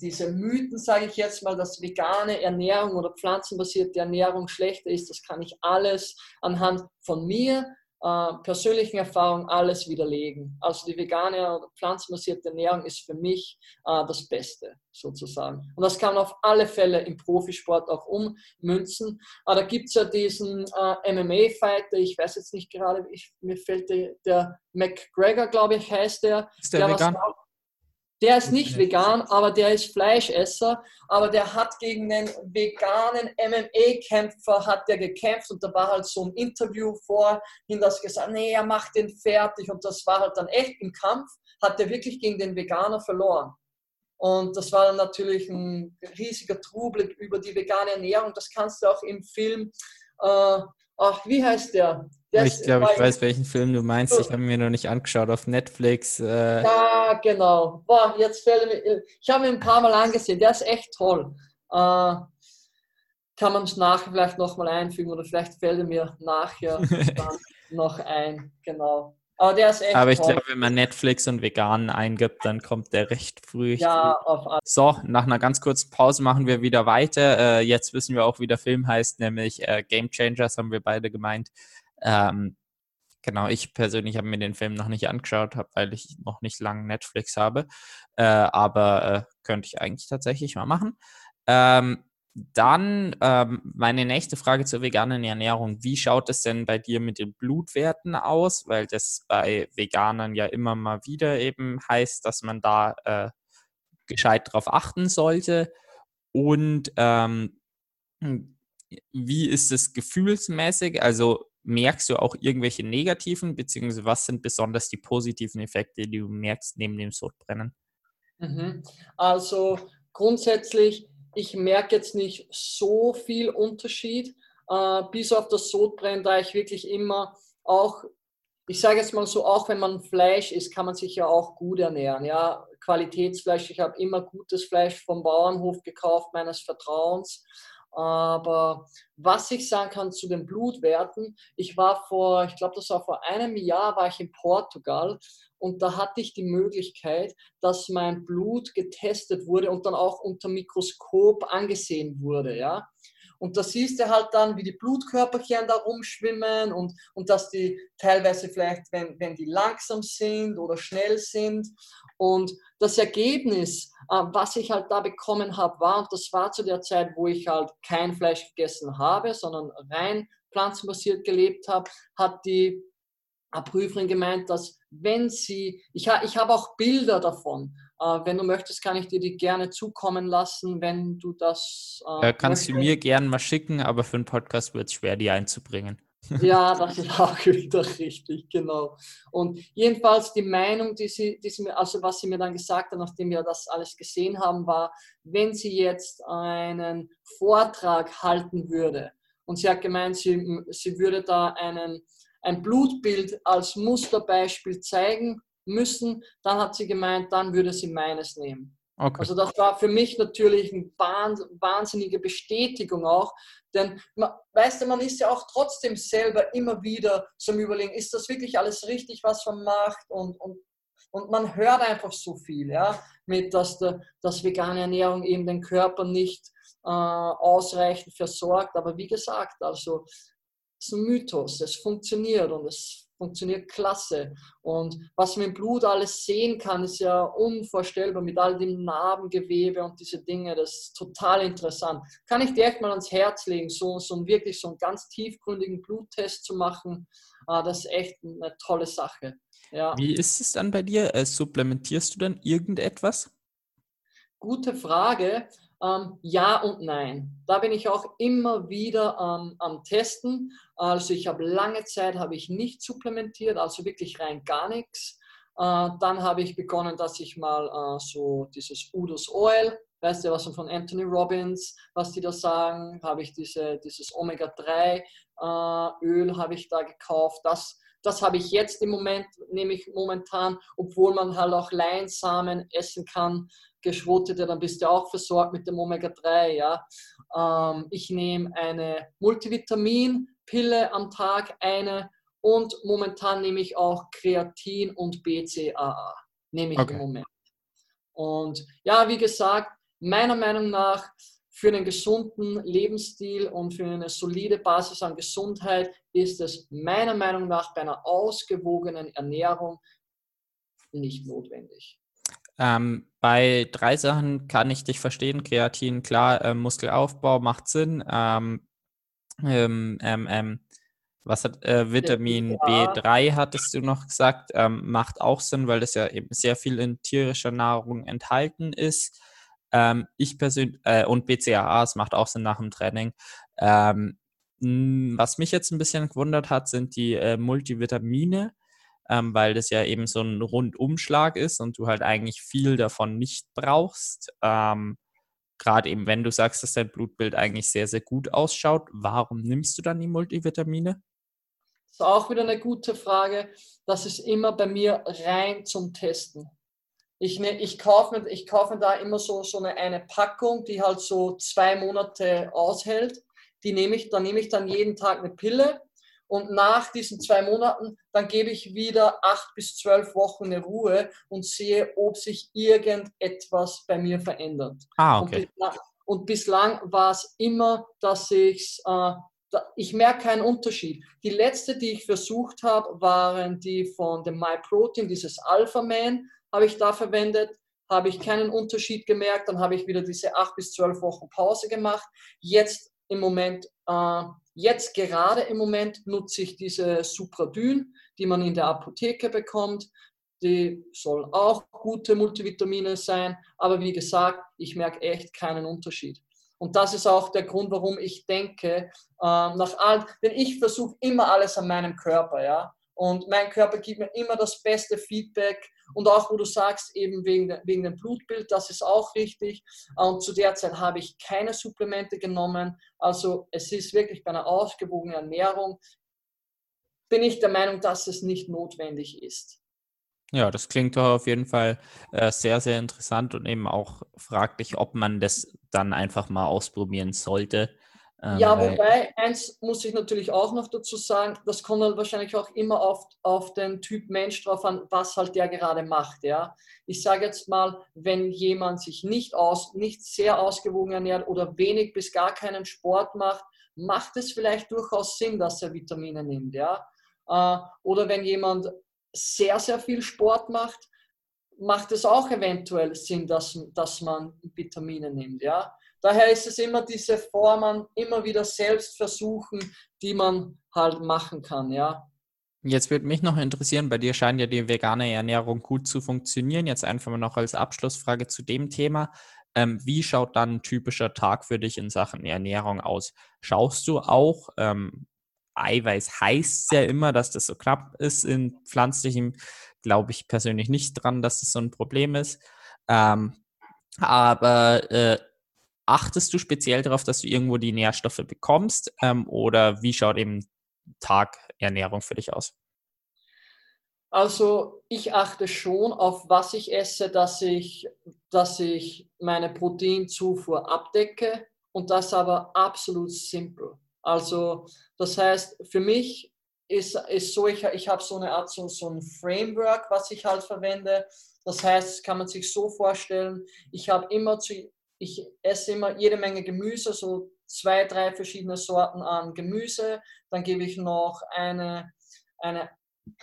diese Mythen, sage ich jetzt mal, dass vegane Ernährung oder pflanzenbasierte Ernährung schlechter ist, das kann ich alles anhand von mir, äh, persönlichen Erfahrungen, alles widerlegen. Also die vegane oder pflanzenbasierte Ernährung ist für mich äh, das Beste sozusagen. Und das kann man auf alle Fälle im Profisport auch ummünzen. Aber da gibt es ja diesen äh, MMA-Fighter, ich weiß jetzt nicht gerade, ich, mir fällt der, der McGregor, glaube ich, heißt der. Ist der, der vegan? Der ist nicht vegan, aber der ist Fleischesser. Aber der hat gegen einen veganen MMA-Kämpfer hat der gekämpft und da war halt so ein Interview vorhin, das gesagt, nee, er macht den fertig und das war halt dann echt im Kampf, hat der wirklich gegen den Veganer verloren. Und das war dann natürlich ein riesiger Trubel über die vegane Ernährung. Das kannst du auch im Film, äh, ach, wie heißt der? der ich glaube, ich weiß, welchen Film du meinst. Ich habe mir noch nicht angeschaut auf Netflix. Äh, ja, genau. Boah, jetzt fällt mir, ich habe ihn ein paar Mal angesehen. Der ist echt toll. Äh, kann man es nachher vielleicht nochmal einfügen oder vielleicht fällt er mir nachher noch ein. Genau. Aber der ist echt Aber ich glaube, wenn man Netflix und Veganen eingibt, dann kommt der recht früh. Ja, auf alle. So, nach einer ganz kurzen Pause machen wir wieder weiter. Äh, jetzt wissen wir auch, wie der Film heißt, nämlich äh, Game Changers, haben wir beide gemeint. Ähm, genau, ich persönlich habe mir den Film noch nicht angeschaut, weil ich noch nicht lange Netflix habe. Äh, aber äh, könnte ich eigentlich tatsächlich mal machen. Ähm, dann ähm, meine nächste Frage zur veganen Ernährung. Wie schaut es denn bei dir mit den Blutwerten aus? Weil das bei Veganern ja immer mal wieder eben heißt, dass man da äh, gescheit drauf achten sollte. Und ähm, wie ist es gefühlsmäßig? Also merkst du auch irgendwelche negativen, beziehungsweise was sind besonders die positiven Effekte, die du merkst neben dem Sodbrennen? Mhm. Also grundsätzlich, ich merke jetzt nicht so viel Unterschied, äh, bis auf das Sodbrennen, da ich wirklich immer auch, ich sage jetzt mal so, auch wenn man Fleisch isst, kann man sich ja auch gut ernähren. Ja, Qualitätsfleisch, ich habe immer gutes Fleisch vom Bauernhof gekauft, meines Vertrauens. Aber was ich sagen kann zu den Blutwerten, ich war vor, ich glaube, das war vor einem Jahr, war ich in Portugal und da hatte ich die Möglichkeit, dass mein Blut getestet wurde und dann auch unter Mikroskop angesehen wurde, ja. Und da siehst du halt dann, wie die Blutkörperchen da rumschwimmen und, und dass die teilweise vielleicht, wenn, wenn die langsam sind oder schnell sind. Und das Ergebnis, äh, was ich halt da bekommen habe, war, und das war zu der Zeit, wo ich halt kein Fleisch gegessen habe, sondern rein pflanzenbasiert gelebt habe, hat die Prüferin gemeint, dass wenn sie, ich, ha, ich habe auch Bilder davon, äh, wenn du möchtest, kann ich dir die gerne zukommen lassen, wenn du das. Äh, kannst möchtest. du mir gerne mal schicken, aber für einen Podcast wird es schwer, die einzubringen. Ja, das ist auch wieder richtig, genau. Und jedenfalls die Meinung, die sie, die sie mir, also was sie mir dann gesagt hat, nachdem wir das alles gesehen haben, war, wenn sie jetzt einen Vortrag halten würde und sie hat gemeint, sie, sie würde da einen, ein Blutbild als Musterbeispiel zeigen müssen, dann hat sie gemeint, dann würde sie meines nehmen. Okay. Also das war für mich natürlich eine wahnsinnige Bestätigung auch, denn weißt du, man ist ja auch trotzdem selber immer wieder zum Überlegen, ist das wirklich alles richtig, was man macht und, und, und man hört einfach so viel, ja, mit, dass, der, dass vegane Ernährung eben den Körper nicht äh, ausreichend versorgt, aber wie gesagt, also es ist ein Mythos, es funktioniert und es funktioniert klasse. Und was man im Blut alles sehen kann, ist ja unvorstellbar mit all dem Narbengewebe und diese Dinge. Das ist total interessant. Kann ich dir echt mal ans Herz legen, so, so wirklich so einen ganz tiefgründigen Bluttest zu machen. Ah, das ist echt eine tolle Sache. Ja. Wie ist es dann bei dir? Äh, supplementierst du dann irgendetwas? Gute Frage. Ähm, ja und nein. Da bin ich auch immer wieder ähm, am Testen. Also ich habe lange Zeit habe ich nicht supplementiert, also wirklich rein gar nichts. Äh, dann habe ich begonnen, dass ich mal äh, so dieses Udos Oil, weißt du was von Anthony Robbins, was die da sagen, habe ich diese, dieses Omega-3 äh, Öl habe ich da gekauft. Das das habe ich jetzt im Moment, nehme ich momentan, obwohl man halt auch Leinsamen essen kann, geschrotete, dann bist du auch versorgt mit dem Omega-3. Ja? Ähm, ich nehme eine Multivitaminpille am Tag, eine und momentan nehme ich auch Kreatin und BCAA. Nehme ich okay. im Moment. Und ja, wie gesagt, meiner Meinung nach für einen gesunden Lebensstil und für eine solide Basis an Gesundheit ist es meiner Meinung nach bei einer ausgewogenen Ernährung nicht notwendig. Ähm, bei drei Sachen kann ich dich verstehen. Kreatin, klar, äh, Muskelaufbau macht Sinn. Ähm, ähm, ähm, ähm was hat äh, Vitamin B3 hattest du noch gesagt, ähm, macht auch Sinn, weil das ja eben sehr viel in tierischer Nahrung enthalten ist. Ich persönlich äh, und BCAA, es macht auch Sinn nach dem Training. was mich jetzt ein bisschen gewundert hat, sind die äh, Multivitamine ähm, weil das ja eben so ein Rundumschlag ist und du halt eigentlich viel davon nicht brauchst. Ähm, Gerade eben, wenn du sagst, dass dein Blutbild eigentlich sehr, sehr gut ausschaut, warum nimmst du dann die Multivitamine? Das ist auch wieder eine gute Frage. Das ist immer bei mir rein zum Testen. Ich, ne, ich, kaufe, ich kaufe da immer so, so eine, eine Packung, die halt so zwei Monate aushält. Die nehme ich, da nehme ich dann jeden Tag eine Pille und nach diesen zwei Monaten, dann gebe ich wieder acht bis zwölf Wochen eine Ruhe und sehe, ob sich irgendetwas bei mir verändert. Ah, okay. Und bislang, und bislang war es immer, dass ich äh, ich merke keinen Unterschied. Die letzte, die ich versucht habe, waren die von dem MyProtein, dieses Alpha Man, habe ich da verwendet, habe ich keinen Unterschied gemerkt, dann habe ich wieder diese acht bis zwölf Wochen Pause gemacht. Jetzt im Moment äh, Jetzt gerade im Moment nutze ich diese Supradyn, die man in der Apotheke bekommt. Die soll auch gute Multivitamine sein, aber wie gesagt, ich merke echt keinen Unterschied. Und das ist auch der Grund, warum ich denke, äh, nach all, denn ich versuche immer alles an meinem Körper, ja. Und mein Körper gibt mir immer das beste Feedback. Und auch, wo du sagst, eben wegen, wegen dem Blutbild, das ist auch richtig. Und zu der Zeit habe ich keine Supplemente genommen. Also es ist wirklich bei einer ausgewogenen Ernährung, bin ich der Meinung, dass es nicht notwendig ist. Ja, das klingt doch auf jeden Fall äh, sehr, sehr interessant und eben auch fraglich, ob man das dann einfach mal ausprobieren sollte. Ähm, ja, wobei, eins muss ich natürlich auch noch dazu sagen, das kommt dann wahrscheinlich auch immer auf, auf den Typ Mensch drauf an, was halt der gerade macht. Ja? Ich sage jetzt mal, wenn jemand sich nicht, aus, nicht sehr ausgewogen ernährt oder wenig bis gar keinen Sport macht, macht es vielleicht durchaus Sinn, dass er Vitamine nimmt. Ja? Äh, oder wenn jemand sehr, sehr viel Sport macht, macht es auch eventuell Sinn, dass, dass man Vitamine nimmt. Ja? Daher ist es immer diese Formen, immer wieder selbst versuchen, die man halt machen kann, ja. Jetzt würde mich noch interessieren, bei dir scheint ja die vegane Ernährung gut zu funktionieren. Jetzt einfach mal noch als Abschlussfrage zu dem Thema. Ähm, wie schaut dann ein typischer Tag für dich in Sachen Ernährung aus? Schaust du auch ähm, Eiweiß heißt ja immer, dass das so knapp ist. In pflanzlichem glaube ich persönlich nicht dran, dass das so ein Problem ist. Ähm, aber äh, achtest du speziell darauf, dass du irgendwo die Nährstoffe bekommst? Ähm, oder wie schaut eben Tagernährung für dich aus? Also ich achte schon auf was ich esse, dass ich, dass ich meine Proteinzufuhr abdecke und das aber absolut simpel. Also das heißt, für mich ist, ist so, ich, ich habe so eine Art, so, so ein Framework, was ich halt verwende. Das heißt, kann man sich so vorstellen, ich habe immer zu, ich esse immer jede Menge Gemüse, so zwei, drei verschiedene Sorten an Gemüse. Dann gebe ich noch eine, eine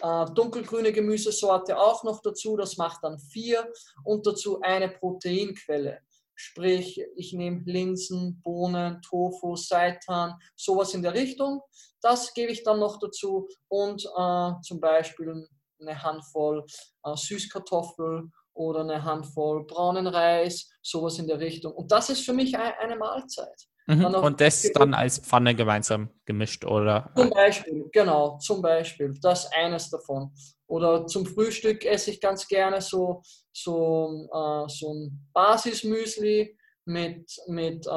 äh, dunkelgrüne Gemüsesorte auch noch dazu, das macht dann vier und dazu eine Proteinquelle. Sprich, ich nehme Linsen, Bohnen, Tofu, Seitan, sowas in der Richtung. Das gebe ich dann noch dazu und äh, zum Beispiel eine Handvoll äh, Süßkartoffel oder eine Handvoll braunen Reis, sowas in der Richtung. Und das ist für mich eine Mahlzeit. Mhm. Und das dann als Pfanne gemeinsam gemischt, oder? Zum Beispiel, genau, zum Beispiel. Das ist eines davon. Oder zum Frühstück esse ich ganz gerne so, so, äh, so ein Basismüsli mit, mit äh,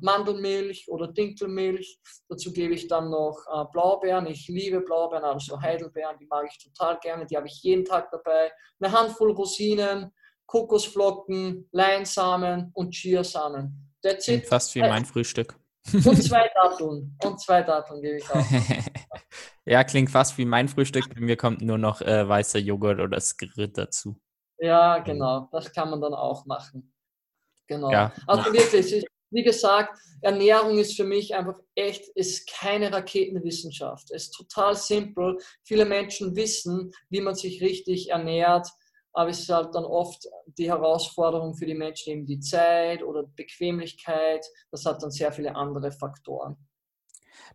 Mandelmilch oder Dinkelmilch. Dazu gebe ich dann noch äh, Blaubeeren. Ich liebe Blaubeeren, also Heidelbeeren, die mag ich total gerne. Die habe ich jeden Tag dabei. Eine Handvoll Rosinen, Kokosflocken, Leinsamen und Chiasamen. That's it. Fast wie mein Frühstück. Und zwei Datteln. Und zwei Datteln gebe ich auch. ja, klingt fast wie mein Frühstück. Bei mir kommt nur noch äh, weißer Joghurt oder Skrit dazu. Ja, genau. Das kann man dann auch machen. Genau. Ja. Also wirklich, wie gesagt, Ernährung ist für mich einfach echt, ist keine Raketenwissenschaft. Es ist total simpel. Viele Menschen wissen, wie man sich richtig ernährt aber es ist halt dann oft die Herausforderung für die Menschen eben die Zeit oder Bequemlichkeit. Das hat dann sehr viele andere Faktoren.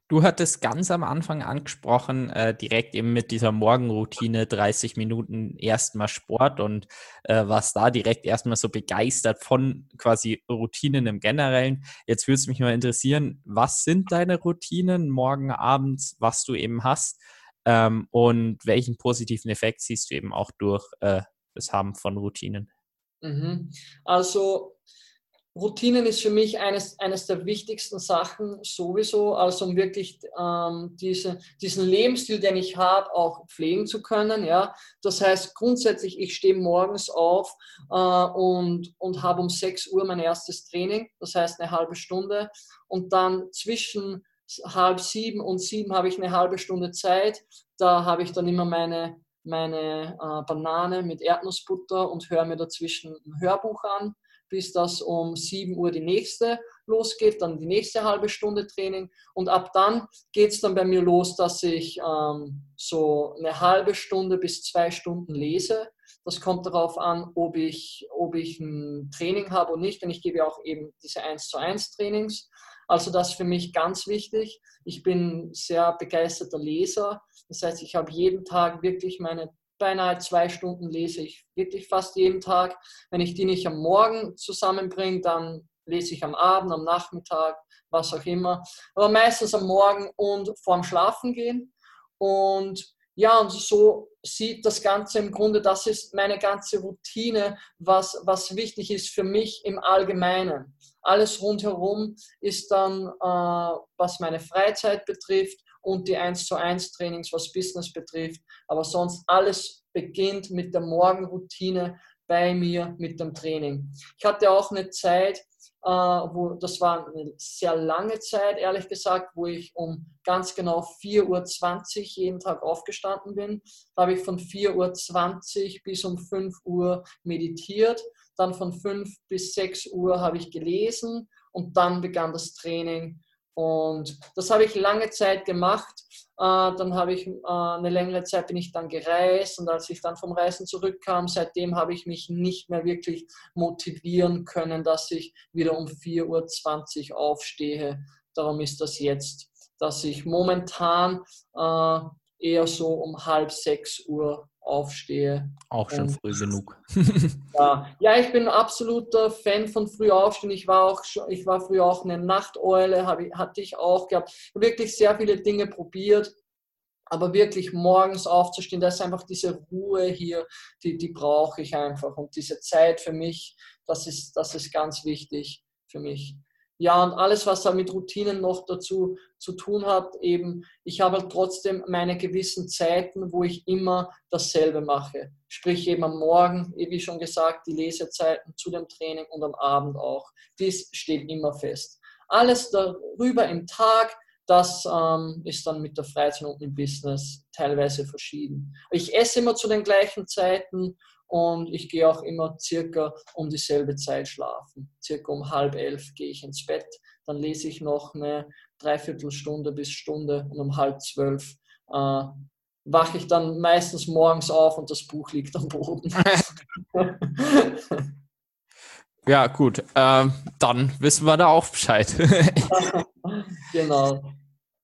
Du hattest ganz am Anfang angesprochen, äh, direkt eben mit dieser Morgenroutine 30 Minuten erstmal Sport und äh, warst da direkt erstmal so begeistert von quasi Routinen im Generellen. Jetzt würde es mich mal interessieren, was sind deine Routinen morgen, abends, was du eben hast ähm, und welchen positiven Effekt siehst du eben auch durch äh, das Haben von Routinen? Mhm. Also Routinen ist für mich eines, eines der wichtigsten Sachen sowieso, also um wirklich ähm, diese, diesen Lebensstil, den ich habe, auch pflegen zu können. Ja? Das heißt grundsätzlich, ich stehe morgens auf äh, und, und habe um 6 Uhr mein erstes Training, das heißt eine halbe Stunde. Und dann zwischen halb sieben und sieben habe ich eine halbe Stunde Zeit. Da habe ich dann immer meine meine äh, Banane mit Erdnussbutter und höre mir dazwischen ein Hörbuch an, bis das um 7 Uhr die nächste losgeht, dann die nächste halbe Stunde Training und ab dann geht es dann bei mir los, dass ich ähm, so eine halbe Stunde bis zwei Stunden lese. Das kommt darauf an, ob ich, ob ich ein Training habe oder nicht, denn ich gebe auch eben diese 1 zu 1 Trainings. Also das ist für mich ganz wichtig. Ich bin sehr begeisterter Leser. Das heißt, ich habe jeden Tag wirklich meine beinahe zwei Stunden lese ich wirklich fast jeden Tag. Wenn ich die nicht am Morgen zusammenbringe, dann lese ich am Abend, am Nachmittag, was auch immer. Aber meistens am Morgen und vorm Schlafen gehen. Und ja, und so sieht das Ganze im Grunde, das ist meine ganze Routine, was, was wichtig ist für mich im Allgemeinen. Alles rundherum ist dann, äh, was meine Freizeit betrifft und die 1 zu 1 Trainings, was Business betrifft. Aber sonst alles beginnt mit der Morgenroutine bei mir mit dem Training. Ich hatte auch eine Zeit, äh, wo, das war eine sehr lange Zeit, ehrlich gesagt, wo ich um ganz genau 4.20 Uhr jeden Tag aufgestanden bin. Da habe ich von 4.20 Uhr bis um 5 Uhr meditiert. Dann von 5 bis 6 Uhr habe ich gelesen und dann begann das Training. Und das habe ich lange Zeit gemacht. Äh, dann habe ich äh, eine längere Zeit bin ich dann gereist und als ich dann vom Reisen zurückkam, seitdem habe ich mich nicht mehr wirklich motivieren können, dass ich wieder um 4.20 Uhr aufstehe. Darum ist das jetzt, dass ich momentan äh, eher so um halb sechs Uhr aufstehe. Auch schon früh genug. ja. ja, ich bin absoluter Fan von früh aufstehen. Ich war auch ich war früher auch eine Nachteule, habe, hatte ich auch gehabt. Wirklich sehr viele Dinge probiert. Aber wirklich morgens aufzustehen, das ist einfach diese Ruhe hier, die, die brauche ich einfach. Und diese Zeit für mich, das ist, das ist ganz wichtig für mich. Ja, und alles, was da mit Routinen noch dazu zu tun hat, eben, ich habe halt trotzdem meine gewissen Zeiten, wo ich immer dasselbe mache. Sprich eben am Morgen, wie schon gesagt, die Lesezeiten zu dem Training und am Abend auch. Dies steht immer fest. Alles darüber im Tag, das ähm, ist dann mit der Freizeit und im Business teilweise verschieden. Ich esse immer zu den gleichen Zeiten und ich gehe auch immer circa um dieselbe Zeit schlafen. Circa um halb elf gehe ich ins Bett, dann lese ich noch eine Dreiviertelstunde bis Stunde und um halb zwölf äh, wache ich dann meistens morgens auf und das Buch liegt am Boden. ja, gut. Ähm, dann wissen wir da auch Bescheid. genau.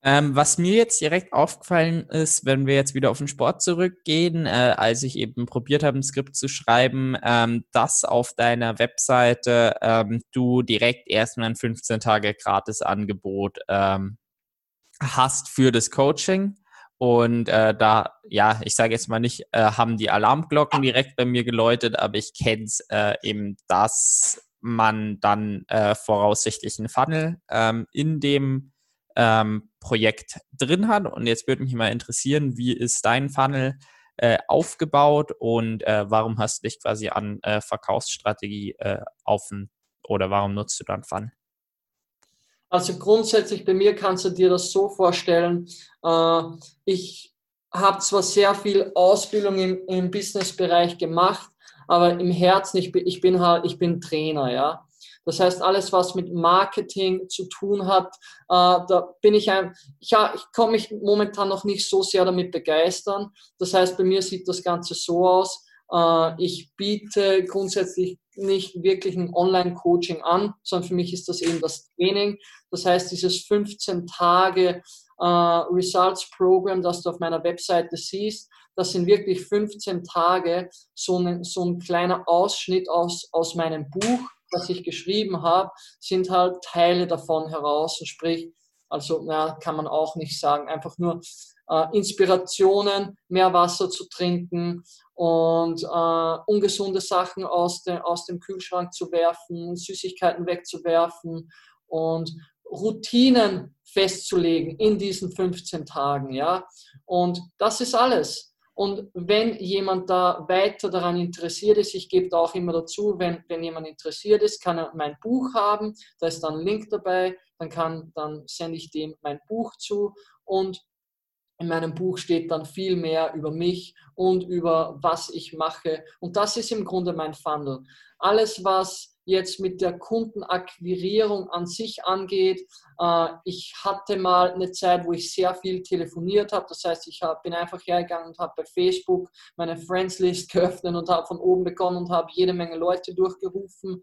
Ähm, was mir jetzt direkt aufgefallen ist, wenn wir jetzt wieder auf den Sport zurückgehen, äh, als ich eben probiert habe, ein Skript zu schreiben, ähm, dass auf deiner Webseite ähm, du direkt erstmal ein 15 Tage Gratis-Angebot ähm, hast für das Coaching. Und äh, da, ja, ich sage jetzt mal nicht, äh, haben die Alarmglocken direkt bei mir geläutet, aber ich kenne es äh, eben, dass man dann äh, voraussichtlich einen Funnel ähm, in dem ähm, Projekt drin hat. Und jetzt würde mich mal interessieren, wie ist dein Funnel äh, aufgebaut und äh, warum hast du dich quasi an äh, Verkaufsstrategie äh, offen oder warum nutzt du dann Funnel? Also grundsätzlich bei mir kannst du dir das so vorstellen, äh, ich habe zwar sehr viel Ausbildung im, im Businessbereich gemacht, aber im Herzen, ich bin, ich bin halt, ich bin Trainer, ja. Das heißt, alles, was mit Marketing zu tun hat, äh, da bin ich ein, ja, ich komme mich momentan noch nicht so sehr damit begeistern. Das heißt, bei mir sieht das Ganze so aus. Äh, ich biete grundsätzlich nicht wirklich ein Online-Coaching an, sondern für mich ist das eben das Training. Das heißt, dieses 15 Tage äh, Results Program, das du auf meiner Webseite siehst, das sind wirklich 15 Tage, so ein, so ein kleiner Ausschnitt aus, aus meinem Buch, das ich geschrieben habe, sind halt Teile davon heraus. Sprich, also ja, kann man auch nicht sagen, einfach nur äh, Inspirationen, mehr Wasser zu trinken und äh, ungesunde Sachen aus, de, aus dem Kühlschrank zu werfen, Süßigkeiten wegzuwerfen und Routinen festzulegen in diesen 15 Tagen. Ja? Und das ist alles. Und wenn jemand da weiter daran interessiert ist, ich gebe da auch immer dazu, wenn, wenn jemand interessiert ist, kann er mein Buch haben, da ist dann ein Link dabei, dann, kann, dann sende ich dem mein Buch zu und in meinem Buch steht dann viel mehr über mich und über was ich mache. Und das ist im Grunde mein Funnel. Alles, was jetzt mit der Kundenakquirierung an sich angeht. Äh, ich hatte mal eine Zeit, wo ich sehr viel telefoniert habe. Das heißt, ich bin einfach hergegangen und habe bei Facebook meine Friends-List geöffnet und habe von oben begonnen und habe jede Menge Leute durchgerufen.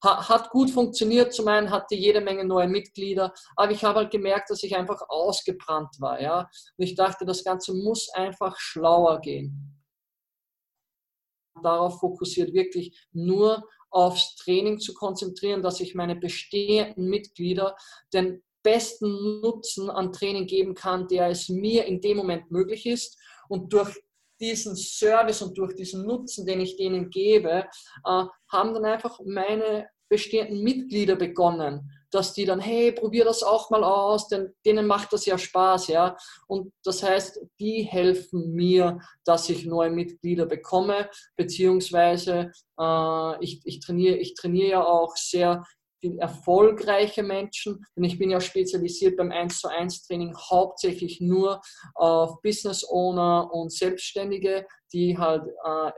Hat gut funktioniert, zum einen hatte jede Menge neue Mitglieder, aber ich habe halt gemerkt, dass ich einfach ausgebrannt war. Ja? Und ich dachte, das Ganze muss einfach schlauer gehen. Darauf fokussiert wirklich nur aufs Training zu konzentrieren, dass ich meine bestehenden Mitglieder den besten Nutzen an Training geben kann, der es mir in dem Moment möglich ist. Und durch diesen Service und durch diesen Nutzen, den ich denen gebe, äh, haben dann einfach meine bestehenden Mitglieder begonnen, dass die dann, hey, probier das auch mal aus, denn denen macht das ja Spaß, ja. Und das heißt, die helfen mir, dass ich neue Mitglieder bekomme, beziehungsweise äh, ich, ich, trainiere, ich trainiere ja auch sehr erfolgreiche Menschen, denn ich bin ja spezialisiert beim 1 zu 1 Training hauptsächlich nur auf Business Owner und Selbstständige, die halt äh,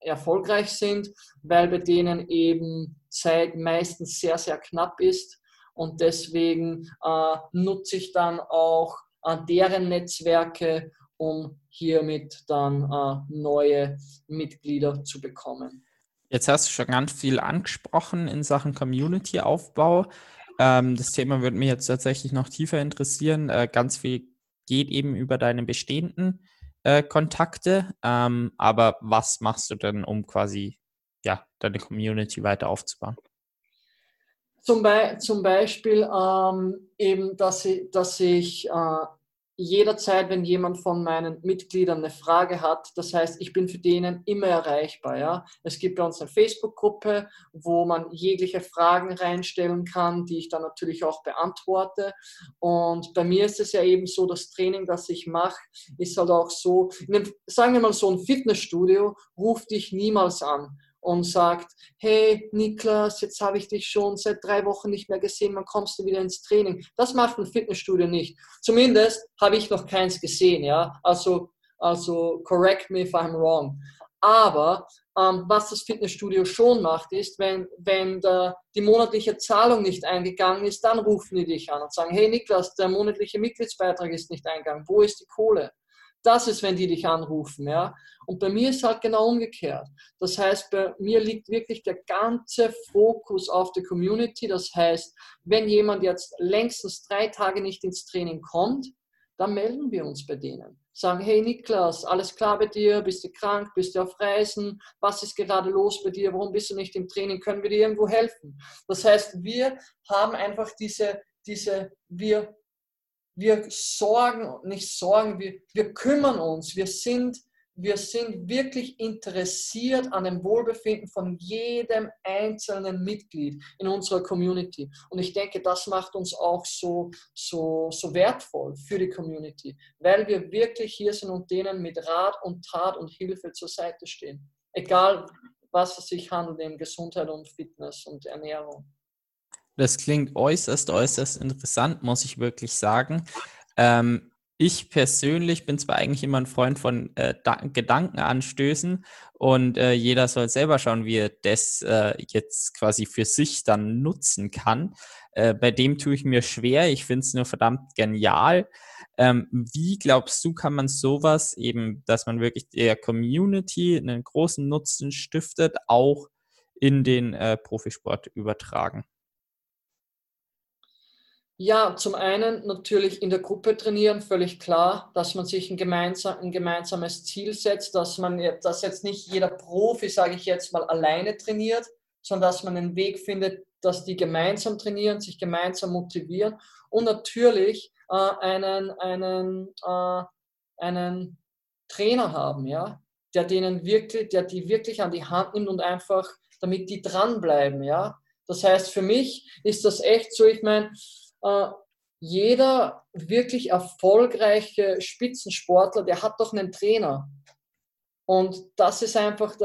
erfolgreich sind, weil bei denen eben Zeit meistens sehr, sehr knapp ist. Und deswegen äh, nutze ich dann auch äh, deren Netzwerke, um hiermit dann äh, neue Mitglieder zu bekommen. Jetzt hast du schon ganz viel angesprochen in Sachen Community-Aufbau. Ähm, das Thema würde mich jetzt tatsächlich noch tiefer interessieren. Äh, ganz viel geht eben über deine bestehenden äh, Kontakte. Ähm, aber was machst du denn, um quasi ja, deine Community weiter aufzubauen? Zum, Be zum Beispiel ähm, eben, dass ich, dass ich äh, jederzeit, wenn jemand von meinen Mitgliedern eine Frage hat, das heißt, ich bin für denen immer erreichbar. Ja? Es gibt bei uns eine Facebook-Gruppe, wo man jegliche Fragen reinstellen kann, die ich dann natürlich auch beantworte. Und bei mir ist es ja eben so, das Training, das ich mache, ist halt auch so, einem, sagen wir mal so ein Fitnessstudio ruft dich niemals an und sagt, hey Niklas, jetzt habe ich dich schon seit drei Wochen nicht mehr gesehen, wann kommst du wieder ins Training? Das macht ein Fitnessstudio nicht. Zumindest habe ich noch keins gesehen, ja. Also, also correct me if I'm wrong. Aber ähm, was das Fitnessstudio schon macht, ist, wenn, wenn der, die monatliche Zahlung nicht eingegangen ist, dann rufen die dich an und sagen, hey Niklas, der monatliche Mitgliedsbeitrag ist nicht eingegangen, wo ist die Kohle? Das ist, wenn die dich anrufen. Ja? Und bei mir ist halt genau umgekehrt. Das heißt, bei mir liegt wirklich der ganze Fokus auf der Community. Das heißt, wenn jemand jetzt längstens drei Tage nicht ins Training kommt, dann melden wir uns bei denen. Sagen, hey Niklas, alles klar bei dir? Bist du krank? Bist du auf Reisen? Was ist gerade los bei dir? Warum bist du nicht im Training? Können wir dir irgendwo helfen? Das heißt, wir haben einfach diese, diese, wir wir sorgen, nicht sorgen, wir, wir kümmern uns, wir sind, wir sind wirklich interessiert an dem Wohlbefinden von jedem einzelnen Mitglied in unserer Community. Und ich denke, das macht uns auch so, so, so wertvoll für die Community, weil wir wirklich hier sind und denen mit Rat und Tat und Hilfe zur Seite stehen. Egal, was es sich handelt in Gesundheit und Fitness und Ernährung. Das klingt äußerst, äußerst interessant, muss ich wirklich sagen. Ähm, ich persönlich bin zwar eigentlich immer ein Freund von äh, Gedankenanstößen und äh, jeder soll selber schauen, wie er das äh, jetzt quasi für sich dann nutzen kann. Äh, bei dem tue ich mir schwer. Ich finde es nur verdammt genial. Ähm, wie glaubst du, kann man sowas eben, dass man wirklich der Community einen großen Nutzen stiftet, auch in den äh, Profisport übertragen? Ja, zum einen natürlich in der Gruppe trainieren, völlig klar, dass man sich ein, gemeinsam, ein gemeinsames Ziel setzt, dass man dass jetzt nicht jeder Profi, sage ich jetzt mal, alleine trainiert, sondern dass man einen Weg findet, dass die gemeinsam trainieren, sich gemeinsam motivieren und natürlich äh, einen, einen, äh, einen Trainer haben, ja, der denen wirklich, der die wirklich an die Hand nimmt und einfach, damit die dranbleiben, ja. Das heißt, für mich ist das echt so, ich meine, jeder wirklich erfolgreiche Spitzensportler, der hat doch einen Trainer. Und das ist einfach,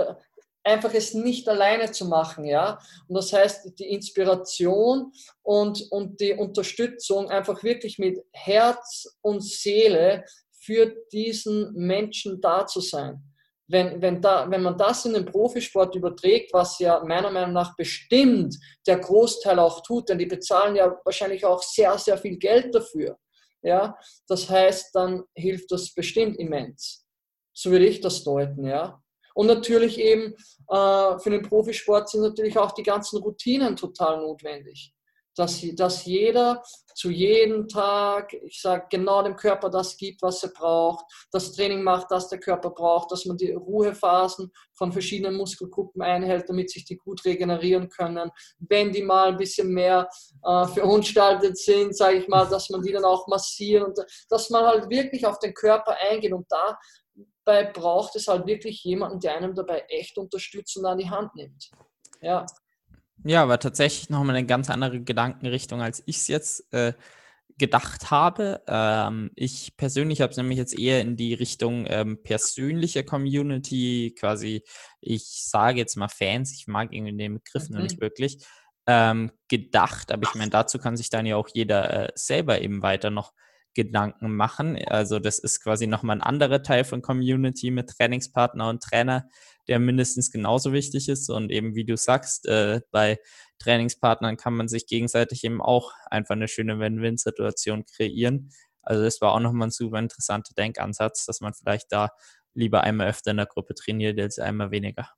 einfach es nicht alleine zu machen, ja. Und das heißt, die Inspiration und, und die Unterstützung einfach wirklich mit Herz und Seele für diesen Menschen da zu sein wenn, wenn, da, wenn man das in den Profisport überträgt, was ja meiner Meinung nach bestimmt der Großteil auch tut, denn die bezahlen ja wahrscheinlich auch sehr, sehr viel Geld dafür. Ja, das heißt, dann hilft das bestimmt immens. So würde ich das deuten, ja. Und natürlich eben äh, für den Profisport sind natürlich auch die ganzen Routinen total notwendig dass, dass jeder zu jedem Tag, ich sage, genau dem Körper das gibt, was er braucht, das Training macht, das der Körper braucht, dass man die Ruhephasen von verschiedenen Muskelgruppen einhält, damit sich die gut regenerieren können. Wenn die mal ein bisschen mehr äh, verunstaltet sind, sage ich mal, dass man die dann auch massieren und dass man halt wirklich auf den Körper eingeht und dabei braucht es halt wirklich jemanden, der einem dabei echt unterstützt und an die Hand nimmt. Ja. Ja, aber tatsächlich nochmal eine ganz andere Gedankenrichtung, als ich es jetzt äh, gedacht habe. Ähm, ich persönlich habe es nämlich jetzt eher in die Richtung ähm, persönliche Community, quasi, ich sage jetzt mal Fans, ich mag irgendwie den Begriff mhm. noch nicht wirklich, ähm, gedacht. Aber ich meine, dazu kann sich dann ja auch jeder äh, selber eben weiter noch Gedanken machen. Also das ist quasi nochmal ein anderer Teil von Community mit Trainingspartner und Trainer, der mindestens genauso wichtig ist. Und eben wie du sagst, äh, bei Trainingspartnern kann man sich gegenseitig eben auch einfach eine schöne Win-Win-Situation kreieren. Also das war auch nochmal ein super interessanter Denkansatz, dass man vielleicht da lieber einmal öfter in der Gruppe trainiert als einmal weniger.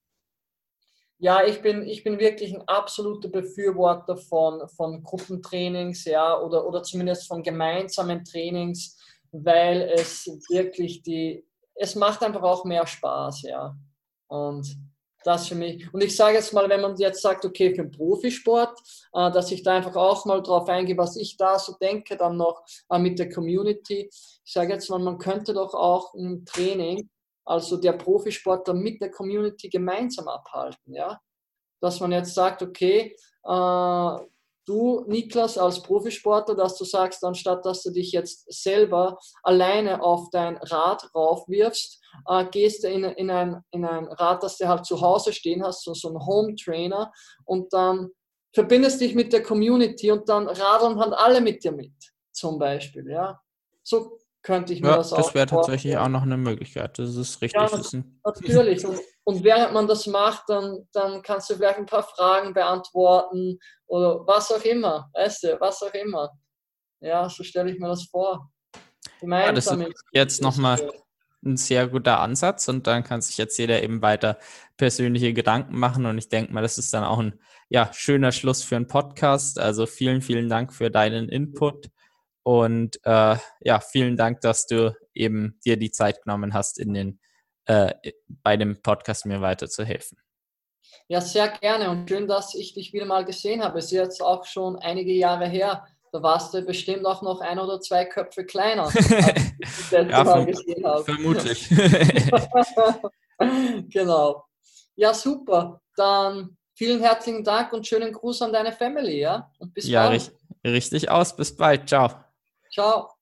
Ja, ich bin, ich bin wirklich ein absoluter Befürworter von, von Gruppentrainings, ja, oder, oder zumindest von gemeinsamen Trainings, weil es wirklich die, es macht einfach auch mehr Spaß, ja. Und das für mich. Und ich sage jetzt mal, wenn man jetzt sagt, okay, für den Profisport, äh, dass ich da einfach auch mal drauf eingehe, was ich da so denke, dann noch äh, mit der Community. Ich sage jetzt mal, man könnte doch auch ein Training, also der Profisportler mit der Community gemeinsam abhalten, ja. Dass man jetzt sagt, okay, äh, du, Niklas, als Profisportler, dass du sagst, anstatt dass du dich jetzt selber alleine auf dein Rad raufwirfst, äh, gehst du in, in, ein, in ein Rad, das du halt zu Hause stehen hast, so, so ein Home Trainer und dann verbindest dich mit der Community und dann radeln halt alle mit dir mit, zum Beispiel, ja. So könnte ich mir ja, das auch Das wäre tatsächlich auch noch eine Möglichkeit. Das ist richtig. Ja, natürlich. Und, und, während man das macht, dann, dann kannst du vielleicht ein paar Fragen beantworten oder was auch immer. Weißt du, was auch immer. Ja, so stelle ich mir das vor. Ja, das ist jetzt nochmal ein sehr guter Ansatz und dann kann sich jetzt jeder eben weiter persönliche Gedanken machen und ich denke mal, das ist dann auch ein ja, schöner Schluss für einen Podcast. Also vielen, vielen Dank für deinen Input und äh, ja, vielen Dank, dass du eben dir die Zeit genommen hast, in den, äh, bei dem Podcast mir weiterzuhelfen. Ja, sehr gerne und schön, dass ich dich wieder mal gesehen habe. Es ist jetzt auch schon einige Jahre her. Da warst du bestimmt auch noch ein oder zwei Köpfe kleiner, als ich das ja, Mal gesehen habe. Vermutlich. genau. Ja, super. Dann vielen herzlichen Dank und schönen Gruß an deine Family, ja? Und bis ja, bald. Ja, richtig aus. Bis bald. Ciao. Ciao.